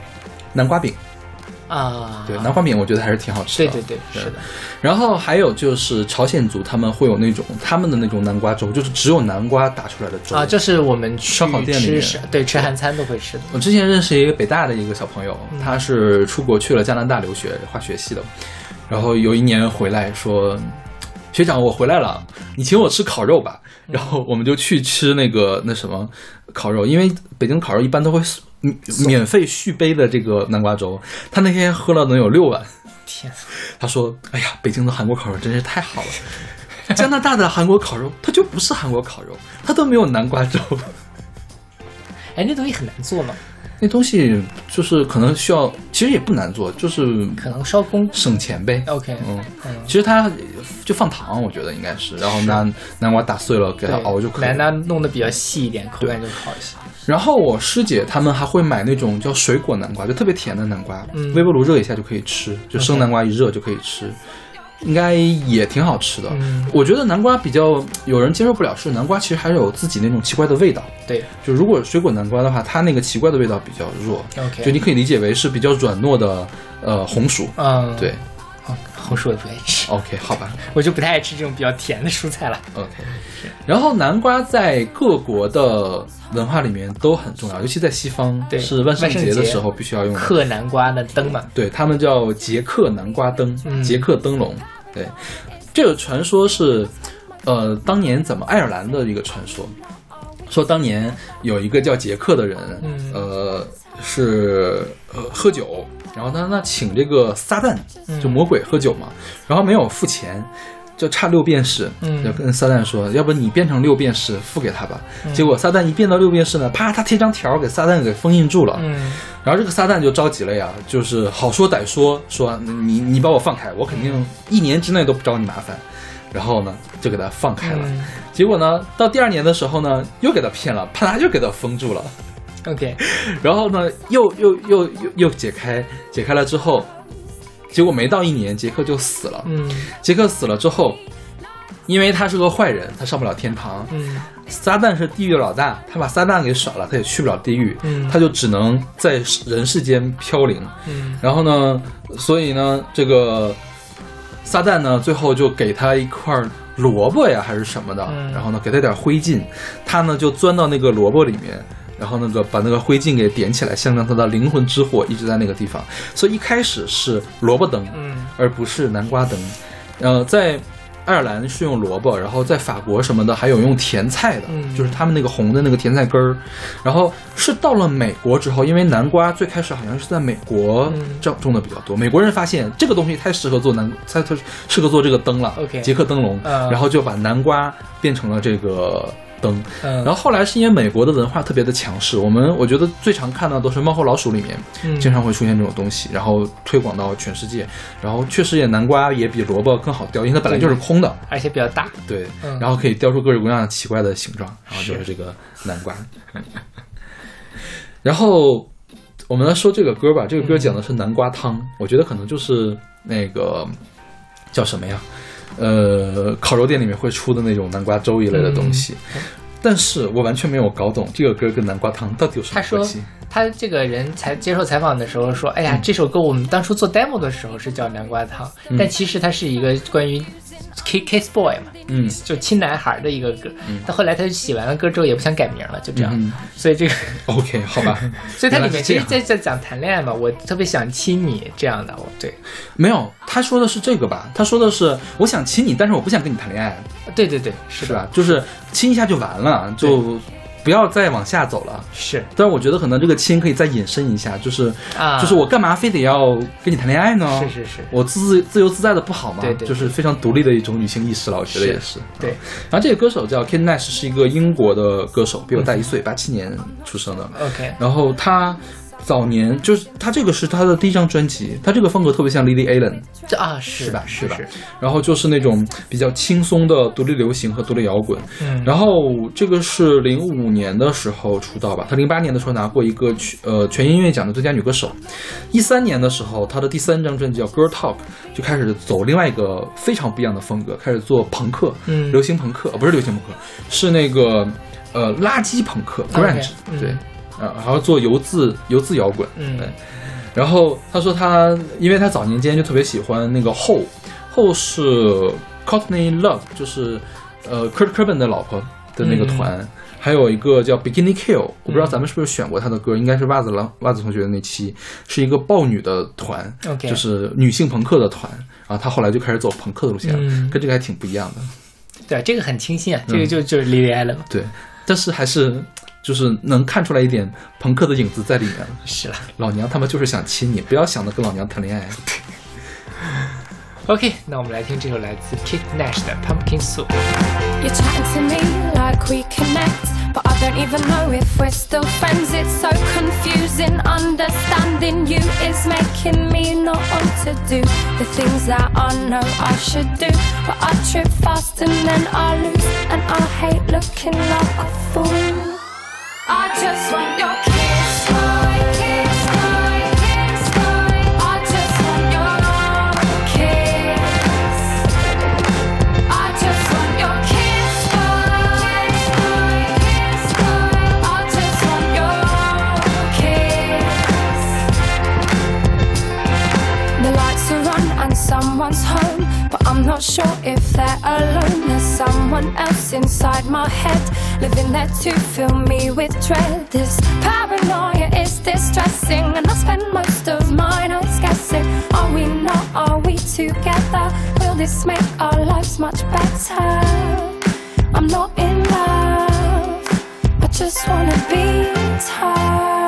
南瓜饼。啊，对，南瓜饼我觉得还是挺好吃的。对对对，是的，然后还有就是朝鲜族他们会有那种他们的那种南瓜粥，就是只有南瓜打出来的粥啊，这是我们去烧烤店里面吃，对，吃韩餐都会吃的。我之前认识一个北大的一个小朋友，嗯他是出国去了加拿大留学，化学系的。然后有一年回来说：“学长，我回来了，你请我吃烤肉吧。”嗯然后我们就去吃那个那什么烤肉，因为北京烤肉一般都会免免费续杯的这个南瓜粥。他那天喝了能有六碗，天，他说：“哎呀，北京的韩国烤肉真是太好了。(laughs) 加拿大的韩国烤肉，它就不是韩国烤肉，它都没有南瓜粥。(laughs) 哎，那东西很难做吗？那东西就是可能需要，其实也不难做，就是可能烧工。省钱呗。OK，嗯，嗯，其实它就放糖，我觉得应该是，然后拿南瓜打碎了给它熬就可以来了。它弄得比较细一点，口感就好一些。然后我师姐他们还会买那种叫水果南瓜，就特别甜的南瓜，嗯微波炉热一下就可以吃，就生南瓜一热就可以吃。应该也挺好吃的，嗯我觉得南瓜比较有人接受不了，是南瓜其实还是有自己那种奇怪的味道。对就如果水果南瓜的话，它那个奇怪的味道比较弱，，OK，就你可以理解为是比较软糯的呃红薯。嗯，对哦，红薯我也不爱吃，，OK，好吧 (laughs) 我就不太爱吃这种比较甜的蔬菜了。，OK。然后南瓜在各国的文化里面都很重要，尤其在西方，对是万圣节的时候必须要用的。刻南瓜的灯嘛，对他们叫捷克南瓜灯，嗯捷克灯笼。对，这个传说是，呃，当年怎么爱尔兰的一个传说，说当年有一个叫杰克的人，嗯呃，是呃喝酒，然后他那请这个撒旦，嗯就魔鬼喝酒嘛，然后没有付钱。就差六便士，嗯就跟撒旦说，要不你变成六便士付给他吧。嗯结果撒旦一变到六便士呢，啪，他贴张条给撒旦给封印住了。嗯然后这个撒旦就着急了呀，就是好说歹说，说你你把我放开，我肯定一年之内都不找你麻烦。然后呢，就给他放开了。嗯结果呢，到第二年的时候呢，又给他骗了，啪啦又给他封住了。，OK，(laughs) 然后呢，又又又又又解开，解开了之后，结果没到一年，杰克就死了。嗯杰克死了之后，因为他是个坏人，他上不了天堂。嗯撒旦是地狱的老大，他把撒旦给耍了，他也去不了地狱，嗯他就只能在人世间飘零。嗯然后呢，所以呢，这个撒旦呢，最后就给他一块萝卜呀，还是什么的，嗯然后呢，给他点灰烬，他呢就钻到那个萝卜里面。然后那个把那个灰烬给点起来，象征他的灵魂之火一直在那个地方。所以一开始是萝卜灯，嗯而不是南瓜灯。呃，在爱尔兰是用萝卜，然后在法国什么的还有用甜菜的，嗯就是他们那个红的那个甜菜根儿。然后是到了美国之后，因为南瓜最开始好像是在美国嗯种种的比较多，美国人发现这个东西太适合做南，太特适合做这个灯了捷克灯笼，嗯然后就把南瓜变成了这个。灯，嗯，然后后来是因为美国的文化特别的强势，我们我觉得最常看到都是猫和老鼠里面，嗯经常会出现这种东西，然后推广到全世界。然后确实也南瓜也比萝卜更好雕，因为它本来就是空的，而且比较大。对，嗯然后可以雕出各种各样奇怪的形状，然后就是这个南瓜。然后我们来说这个歌吧，这个歌讲的是南瓜汤，我觉得可能就是那个叫什么呀？呃，烤肉店里面会出的那种南瓜粥一类的东西。但是我完全没有搞懂这个歌跟南瓜汤到底有什么关系。他这个人采接受采访的时候说：“哎呀，这首歌我们当初做 demo 的时候是叫南瓜汤，但其实它是一个关于 kiss kiss boy 嘛，嗯就亲男孩的一个歌。但后来他写完了歌之后也不想改名了，就这样。嗯所以这个，，(laughs) OK，好吧。(laughs) 所以它里面其实在在讲谈恋爱嘛，我特别想亲你这样的。我对没有，他说的是这个吧？他说的是我想亲你，但是我不想跟你谈恋爱，对对对，是是吧？就是亲一下就完了，就不要再往下走了。是但是我觉得可能这个亲可以再引申一下，就是啊，就是我干嘛非得要跟你谈恋爱呢？是是是我自自由自在的不好吗？对对就是非常独立的一种女性意识了，我觉得也是。对啊然后这个歌手叫 Kate Nash，是一个英国的歌手，比我大一岁，八七年出生的。OK，然后他早年就是他这个是他的第一张专辑，他这个风格特别像 Lily Allen，这啊是是吧？是对吧是，？然后就是那种比较轻松的独立流行和独立摇滚。嗯，然后这个是零五年的时候出道吧，她零八年的时候拿过一个全呃全音乐奖的最佳女歌手。一三年的时候，她的第三张专辑叫《Girl Talk》，就开始走另外一个非常不一样的风格，开始做朋克，嗯流行朋克，呃不是流行朋克，是那个呃垃圾朋克 grunge，、嗯对，啊，还要做游字游字摇滚，嗯。对。然后他说他，因为他早年间就特别喜欢那个后，后是 Courtney Love，就是呃 Kurt Cobain 的老婆的那个团，还有一个叫 Bikini Kill，我不知道咱们是不是选过他的歌，应该是袜子郎袜子同学的那期，是一个豹女的团就是女性朋克的团，然后他后来就开始走朋克的路线了，嗯。跟这个还挺不一样的，对，这个很清新啊，嗯这个就就是 Lily Allen，对，但是还是就是能看出来一点朋克的影子在里面了。是了。老娘他们就是想亲你，不要想着跟老娘谈恋爱。OK，那我们来听这首来自 Kid Nash 的 Pumpkin Soup。You're chatting to me like we connect, but I don't even know if we're still friends. It's so confusing. Understanding you is making me not want to do the things that I know I should do. But I trip fast and then I lose, and I hate looking like a fool. Not sure if they're alone. There's someone else inside my head, living there to fill me with dread. This paranoia is distressing, and I spend most of my nights guessing: Are we not? Are we together? Will this make our lives much better? I'm not in love, I just wanna be touched.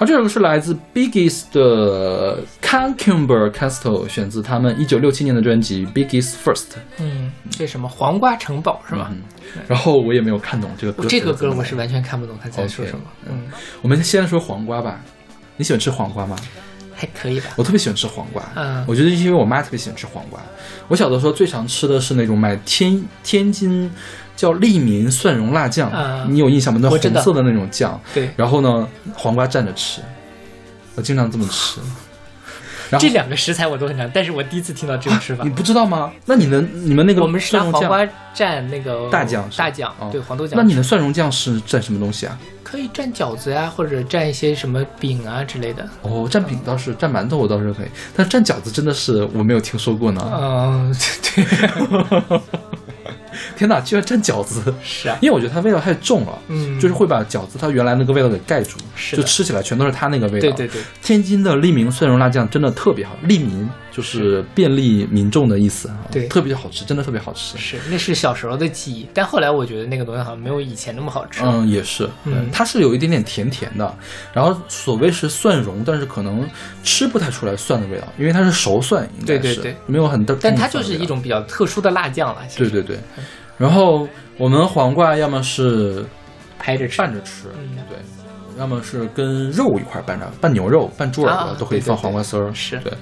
啊，这首歌是来自 Biggies 的 Cucumber Castle，选自他们一九六七年的专辑 Biggies First。嗯，这什么黄瓜城堡是吧？然后我也没有看懂这个歌这个歌我是完全看不懂他在说什么。嗯，我们先说黄瓜吧。你喜欢吃黄瓜吗？还可以吧。我特别喜欢吃黄瓜，嗯我觉得因为我妈特别喜欢吃黄瓜。我小的时候最常吃的是那种买天天津叫利民蒜蓉辣酱，嗯你有印象吗？那红色的那种酱，对然后呢，黄瓜蘸着吃，我经常这么吃。(laughs) 然后这两个食材我都很常，但是我第一次听到这种吃法。你不知道吗？那你能你们那个我们是拿蒜蓉黄瓜蘸那个大酱大酱，哦对黄豆酱。那你的蒜蓉酱是蘸什么东西啊？可以蘸饺子呀，或者蘸一些什么饼啊之类的。哦，蘸饼倒是，蘸馒头我倒是可以，但蘸饺子真的是我没有听说过呢。嗯，对，(laughs) (laughs) 天哪，居然蘸饺子！是啊，因为我觉得它味道太重了，嗯就是会把饺子它原来那个味道给盖住，是就吃起来全都是它那个味道。对对对，天津的利民蒜蓉辣酱真的特别好，利民就是便利民众的意思，啊对特别好吃，真的特别好吃。是那是小时候的记忆，但后来我觉得那个东西好像没有以前那么好吃。嗯，也是，嗯它是有一点点甜甜的，然后所谓是蒜蓉，但是可能吃不太出来蒜的味道，因为它是熟蒜，应该是对对对没有很大，但它就是一种比较特殊的辣酱了。对对对。然后我们黄瓜要么是拍着吃，拌着吃，嗯对，要么是跟肉一块儿拌着，拌牛肉、拌猪耳朵、啊都可以放黄瓜丝儿，是对。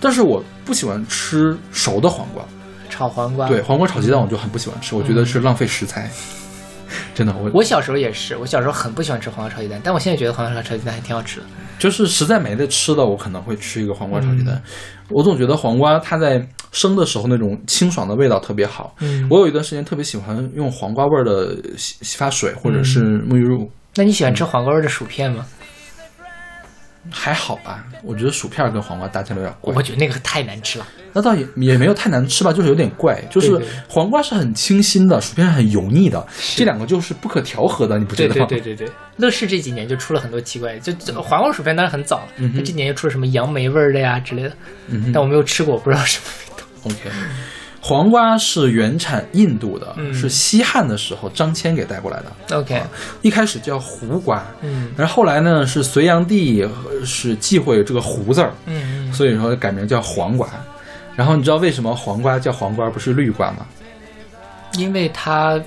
但是我不喜欢吃熟的黄瓜，炒黄瓜。对，黄瓜炒鸡蛋我就很不喜欢吃，我觉得是浪费食材。(laughs) 真的，我我小时候也是，我小时候很不喜欢吃黄瓜炒鸡蛋，但我现在觉得黄瓜炒鸡蛋还挺好吃的。就是实在没得吃的，我可能会吃一个黄瓜炒鸡蛋。嗯我总觉得黄瓜它在生的时候那种清爽的味道特别好。嗯我有一段时间特别喜欢用黄瓜味儿的洗洗发水或者是沐浴露，那你喜欢吃黄瓜味的薯片吗？还好吧？我觉得薯片跟黄瓜搭起来有点怪。我觉得那个太难吃了。那倒也也没有太难吃吧，就是有点怪。就是对对黄瓜是很清新的，薯片是很油腻的，这两个就是不可调和的，你不觉得吗？对对对对，乐事这几年就出了很多奇怪，就就黄瓜薯片当然很早了，嗯这几年又出了什么杨梅味儿的呀之类的，嗯但我没有吃过，我不知道什么味道。OK，黄瓜是原产印度的，嗯是西汉的时候张骞给带过来的。OK，一开始叫胡瓜，嗯然后后来呢是隋炀帝呃是忌讳这个胡字儿，嗯嗯，所以说改名叫黄瓜。然后你知道为什么黄瓜叫黄瓜不是绿瓜吗？因为它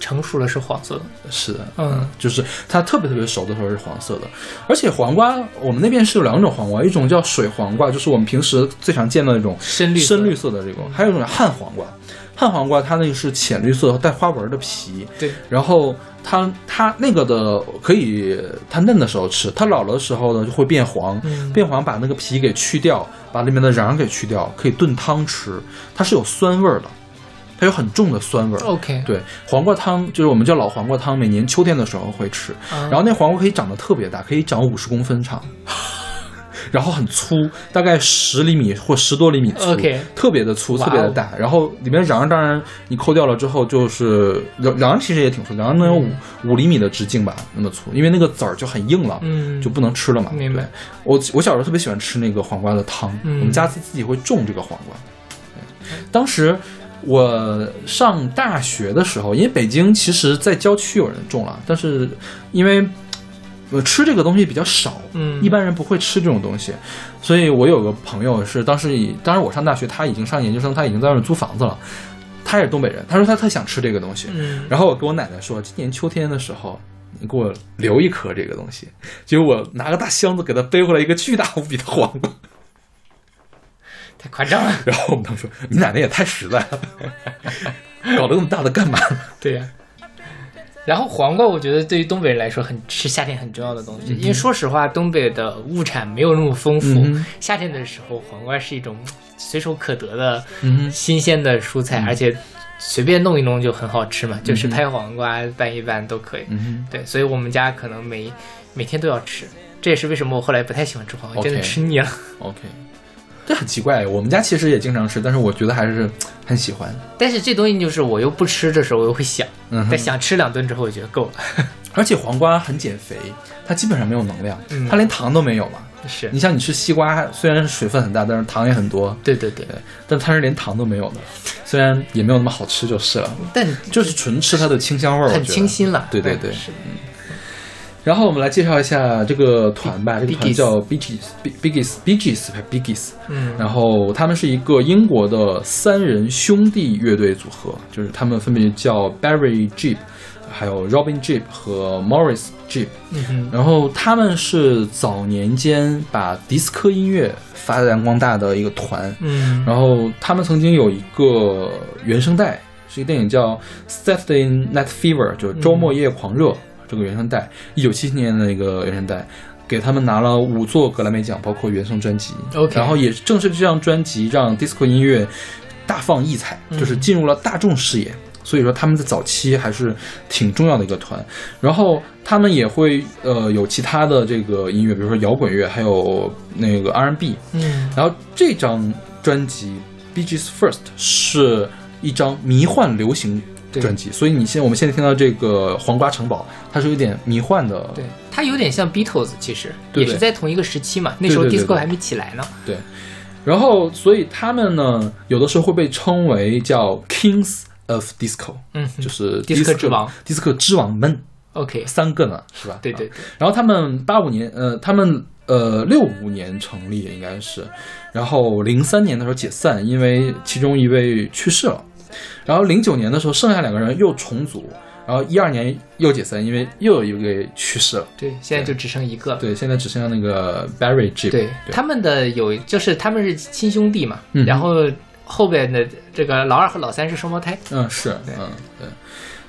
成熟了是黄色的，是的，嗯，就是它特别特别熟的时候是黄色的，而且黄瓜我们那边是有两种黄瓜，一种叫水黄瓜，就是我们平时最常见的那种深绿深绿色的这种，还有一种旱黄瓜。旱黄瓜它那个是浅绿色带花纹的皮，对，然后它它那个的可以它嫩的时候吃，它老了的时候呢就会变黄，嗯。变黄把那个皮给去掉，把里面的瓤给去掉，可以炖汤吃，它是有酸味儿的，它有很重的酸味儿。OK，对，黄瓜汤就是我们叫老黄瓜汤，每年秋天的时候会吃。啊然后那黄瓜可以长得特别大，可以长五十公分长，(laughs) 然后很粗，大概十厘米或十多厘米粗 OK 特别的粗，特别的大。然后里面瓤儿当然你抠掉了之后，就是瓤瓤其实也挺粗，瓤能有五五厘米的直径吧，那么粗，因为那个籽儿就很硬了，嗯就不能吃了嘛。明白对。我我小时候特别喜欢吃那个黄瓜的汤，嗯我们家自自己会种这个黄瓜。当时我上大学的时候，因为北京其实在郊区有人种了，但是因为我吃这个东西比较少，嗯。一般人不会吃这种东西，所以我有个朋友是当时以，当时我上大学，他已经上研究生，他已经在外面租房子了，他也是东北人，他说他特想吃这个东西，嗯。然后我跟我奶奶说，今年秋天的时候。你给我留一颗这个东西，结果我拿个大箱子给他背回来一个巨大无比的黄。瓜，太夸张了。(laughs) 然后我们当时说：“你奶奶也太实在了，(laughs) 搞得那么大的干嘛对呀、然后黄瓜，我觉得对于东北人来说很是夏天很重要的东西，因为说实话，东北的物产没有那么丰富，嗯夏天的时候黄瓜是一种随手可得的嗯新鲜的蔬菜，而且随便弄一弄就很好吃嘛，就是拍黄瓜拌一拌都可以。？”嗯对，所以我们家可能每每天都要吃，这也是为什么我后来不太喜欢吃黄瓜，真的吃腻了。，OK，这很奇怪。我们家其实也经常吃，但是我觉得还是很喜欢。但是这东西就是我又不吃的时候，我又会想，嗯但想吃两顿之后，我觉得够了。(laughs) 而且黄瓜很减肥，它基本上没有能量，嗯它连糖都没有嘛。是你，像你吃西瓜，虽然水分很大，但是糖也很多，对对对，但它是连糖都没有的，虽然也没有那么好吃就是了，但就是纯吃它的清香味儿，很清新了。对对对嗯是然后我们来介绍一下这个团吧，这个团叫 Biggies，Biggies，Biggies 还 Biggies，嗯。然后他们是一个英国的三人兄弟乐队组合，就是他们分别叫 Barry Jeep 还有 Robin Jeep 和 Morris Jeep，。嗯哼，然后他们是早年间把迪斯科音乐发扬光大的一个团。嗯。然后他们曾经有一个原声带，是一个电影叫《Saturday Night Fever》，就是《周末夜狂热》这个原声带，一九七七年的那个原声带，给他们拿了五座格莱美奖，包括原声专辑。OK 然后也正是这张专辑让 disco 音乐大放异彩，就是进入了大众视野。所以说他们在早期还是挺重要的一个团，然后他们也会呃有其他的这个音乐，比如说摇滚乐，还有那个 R&B，嗯然后这张专辑《Bee Gees First》是一张迷幻流行专辑，所以你现我们现在听到这个《黄瓜城堡》，它是有点迷幻的，对，它有点像 Beatles，其实也是在同一个时期嘛。那时候 disco 还没起来呢。对。然后，所以他们呢，有的时候会被称为叫 Kings of Disco，嗯，就是迪斯科之王，迪斯科之王们。OK，三个呢，是吧？啊对对。对，然后他们八五年，呃，他们呃六五年成立应该是，然后零三年的时候解散，因为其中一位去世了，然后零九年的时候剩下两个人又重组，然后一二年又解散，因为又有一位去世了。对，现在就只剩一个了。对，现在只剩下那个 Barry Gibb。对，他们的有就是他们是亲兄弟嘛，嗯然后后边的这个老二和老三是双胞胎。嗯，是，嗯，对。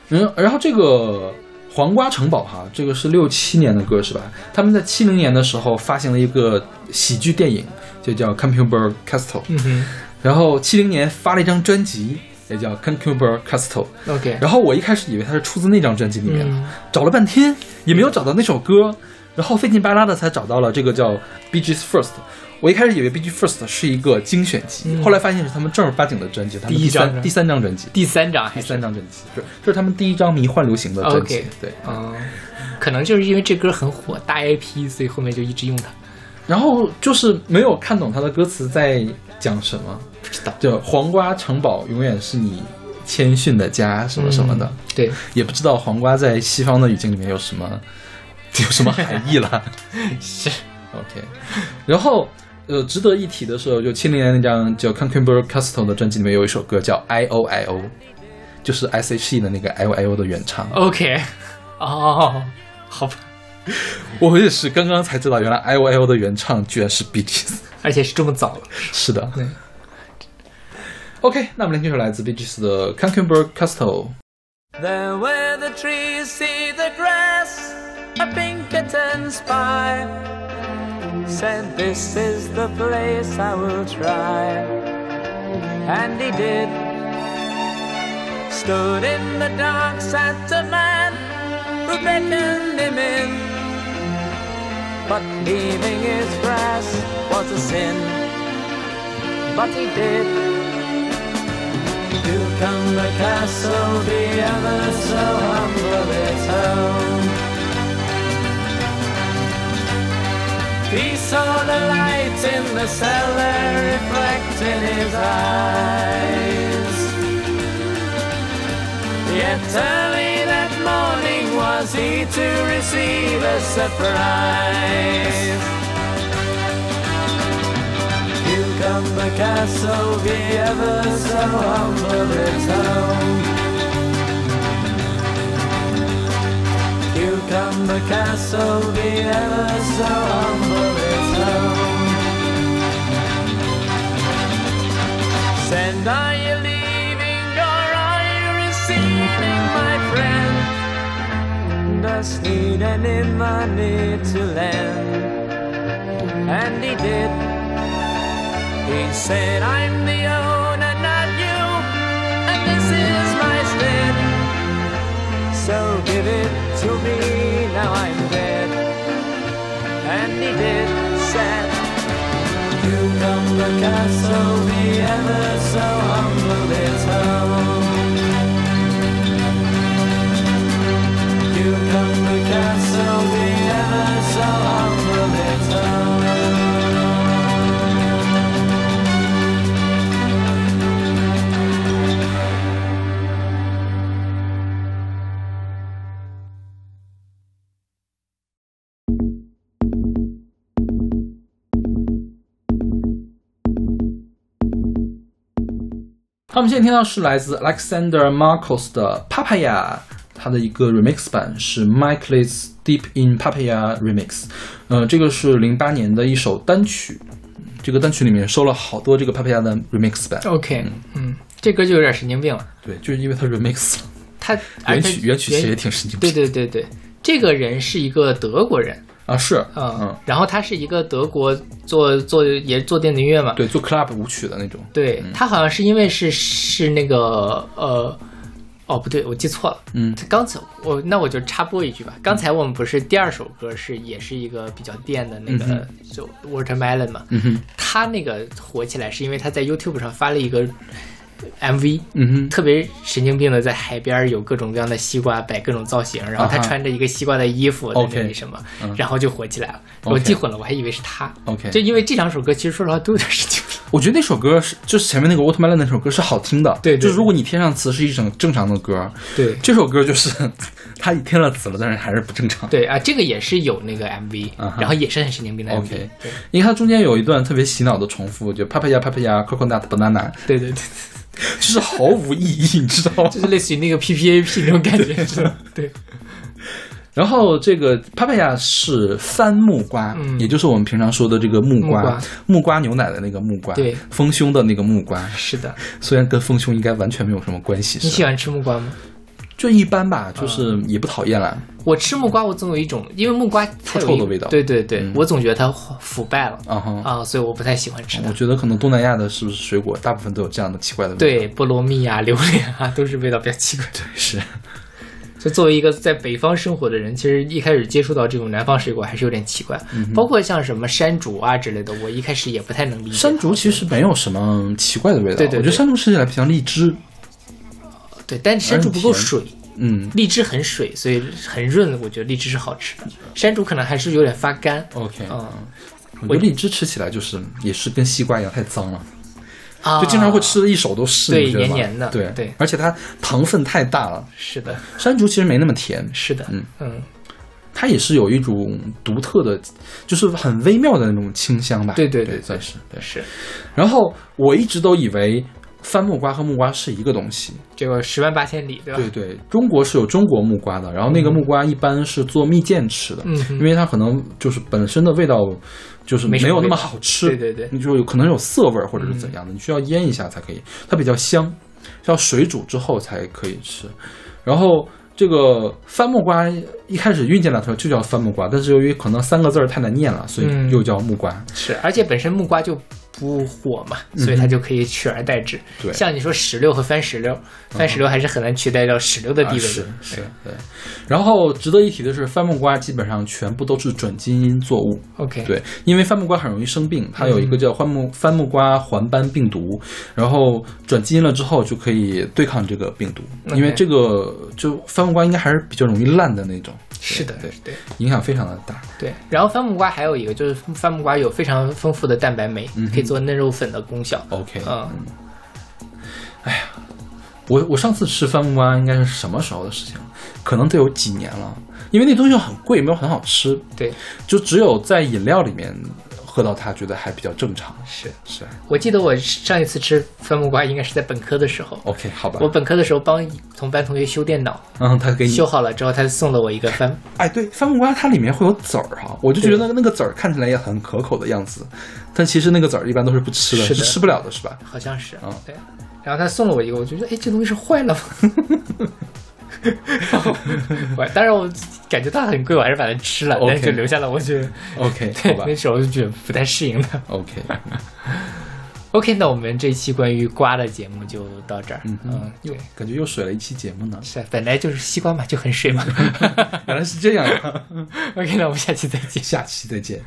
然然后这个黄瓜城堡哈，这个是六七年的歌是吧？他们在七零年的时候发行了一个喜剧电影，就叫《Computer Castle》。嗯哼然后七零年发了一张专辑，也叫《Concubur Castle》。，OK，然后我一开始以为它是出自那张专辑里面，嗯找了半天也没有找到那首歌，然后费劲巴拉的才找到了这个叫《Bee Gees First》。我一开始以为《Bee Gees First》是一个精选集，嗯后来发现是他们正儿八经的专辑，他们第三第三张专辑，第三张还第三张专辑，是这是他们第一张迷幻流行的专辑 OK 对。嗯，可能就是因为这歌很火，大 IP，所以后面就一直用它。然后就是没有看懂他的歌词在讲什么，不知道就黄瓜城堡永远是你谦逊的家什么什么的。嗯对，也不知道黄瓜在西方的语境里面有什么 (laughs) 有什么含义了。(laughs) 是 OK，然后呃，值得一提的是，就七零年那张叫《Concubur Castle》的专辑里面有一首歌叫《I O I O》，就是 S H E 的那个 I O I O 的原唱。OK，哦，好吧，我也是刚刚才知道，原来 I O I O 的原唱居然是 Bee Gees。而且是这么早了。是的对。OK，那我们来听首来自 Bee Gees 的《Concubur Castle》。 There where the trees see the grass, a Pinkerton spy said, This is the place I will try. And he did. Stood in the dark, sat a man who beckoned him in. But leaving his grass was a sin. But he did. Cucumber Castle, be ever so humble its home. He saw the light in the cellar reflect in his eyes. Yet early that morning was he to receive a surprise. Cucumber Castle, be ever so humble its home. Cucumber Castle, be ever so humble its home. Send, are you leaving or are you receding, my friend? Does need any money to lend? And he did. He said, I'm the owner, not you, and this is my stead. So give it to me, now I'm dead. And he did, said, Cucumber Castle, be ever so humble home. Cucumber Castle, be ever so humble its 好，我们现在听到是来自 Alexander Marcos 的 Papaya，它的一个 remix 版是 Mike Lee's Deep in Papaya Remix。呃，这个是零八年的一首单曲，这个单曲里面收了好多这个 Papaya 的 remix 版。OK，嗯，这歌就有点神经病了。对，就是因为它 remix 了，他原曲原曲其实也挺神经病对。对对对，这个人是一个德国人，啊，是，嗯，嗯，然后他是一个德国做做也做电子音乐嘛，对，做 club 舞曲的那种。对他好像是因为是是那个呃。哦，不对，我记错了。嗯他刚才我那我就插播一句吧。刚才我们不是第二首歌是也是一个比较电的那个、嗯就 Watermelon 嘛？嗯哼，他那个火起来是因为他在 YouTube 上发了一个 MV，嗯哼，特别神经病的在海边有各种各样的西瓜摆各种造型，然后他穿着一个西瓜的衣服在那里什么嗯然后就火起来了。我记混了，我还以为是他。OK 就因为这两首歌其实说实话都有点神经病。我觉得那首歌是，就是前面那个 Watermelon 那首歌是好听的。对对就是如果你填上词是一种正常的歌，对这首歌就是他添了词了，但是还是不正常。对啊，这个也是有那个 MV，、然后也是很神经病的 MV。OK 对因为它中间有一段特别洗脑的重复，就 papaya papaya coconut banana，对对对，(laughs) 就是毫无意义，你知道吗？就是类似于那个 PPAP 那种感觉，是吧？对，(laughs) 然后这个 papaya 是番木瓜，嗯也就是我们平常说的这个木瓜，木瓜木瓜牛奶的那个木瓜，对丰胸的那个木瓜，是的。虽然跟丰胸应该完全没有什么关系，你喜欢吃木瓜吗？就一般吧，就是也不讨厌啦。我吃木瓜，我总有一种，因为木瓜它臭臭的味道对对对，嗯我总觉得它腐败了啊哈，啊，所以我不太喜欢吃它我。觉得可能东南亚的是不是水果大部分都有这样的奇怪的味道？对，菠萝蜜啊、榴莲啊，(laughs) 都是味道比较奇怪。对，是。(laughs) 就作为一个在北方生活的人，其实一开始接触到这种南方水果还是有点奇怪，嗯包括像什么山竹啊之类的，我一开始也不太能理解。山竹其实没有什么奇怪的味道，对对对我觉得山竹吃起来比较荔枝，对，但是山竹不够水，嗯荔枝很水，所以很润，我觉得荔枝是好吃的。山竹可能还是有点发干。，OK，嗯我觉得荔枝吃起来就是也是跟西瓜一样太脏了，啊，就经常会吃的一手都是，对黏黏的对对而且它糖分太大了。是的，山竹其实没那么甜，是的，嗯嗯，它也是有一种独特的，就是很微妙的那种清香吧。对对对对，算是对。是然后我一直都以为番木瓜和木瓜是一个东西，这个十万八千里，对吧？对对，中国是有中国木瓜的，然后那个木瓜一般是做蜜饯吃的，嗯因为它可能就是本身的味道就是没有那么好吃，对对对你就有可能有涩味儿或者是怎样的，你需要腌一下才可以，它比较香，要水煮之后才可以吃。然后这个番木瓜一开始运进来的时候就叫番木瓜，但是由于可能三个字儿太难念了，所以嗯又叫木瓜。是，而且本身木瓜就不火嘛，所以它就可以取而代之。嗯对像你说石榴和番石榴，番石榴还是很难取代掉石榴的地啊、位是的。是，对。然后值得一提的是，番木瓜基本上全部都是转基因作物。OK，对，因为番木瓜很容易生病，它有一个嗯叫番木番木瓜环斑病毒，然后转基因了之后就可以对抗这个病毒。因为这个就番木瓜应该还是比较容易烂的那种，是的，对，对影响非常的大。对。然后番木瓜还有一个就是番木瓜有非常丰富的蛋白酶，嗯哼可以做嫩肉粉的功效。OK，嗯，哎呀我我上次吃番木瓜应该是什么时候的事情？可能得有几年了，因为那东西很贵，没有很好吃，对，就只有在饮料里面喝到它，觉得还比较正常。是是我记得我上一次吃番木瓜应该是在本科的时候。OK，好吧我。本科的时候帮同班同学修电脑，嗯他给你修好了之后，他送了我一个番，哎，对，番木瓜它里面会有籽儿哈，我就觉得那个那个籽儿看起来也很可口的样子，但其实那个籽儿一般都是不吃的，是的吃不了的，是吧？好像是，嗯对。然后他送了我一个，我就觉得，哎，这东西是坏了吗？然 (laughs) 后我当然我感觉它很贵，我还是把它吃了但是就留下了。我觉得 OK，(laughs) 对吧那时候就觉得不太适应的。，OK，OK，(laughs) 那我们这期关于瓜的节目就到这儿。嗯哼嗯，又，感觉又水了一期节目呢。是本来就是西瓜嘛，就很水嘛。原来是这样呀，OK，那我们下期再见。下期再见。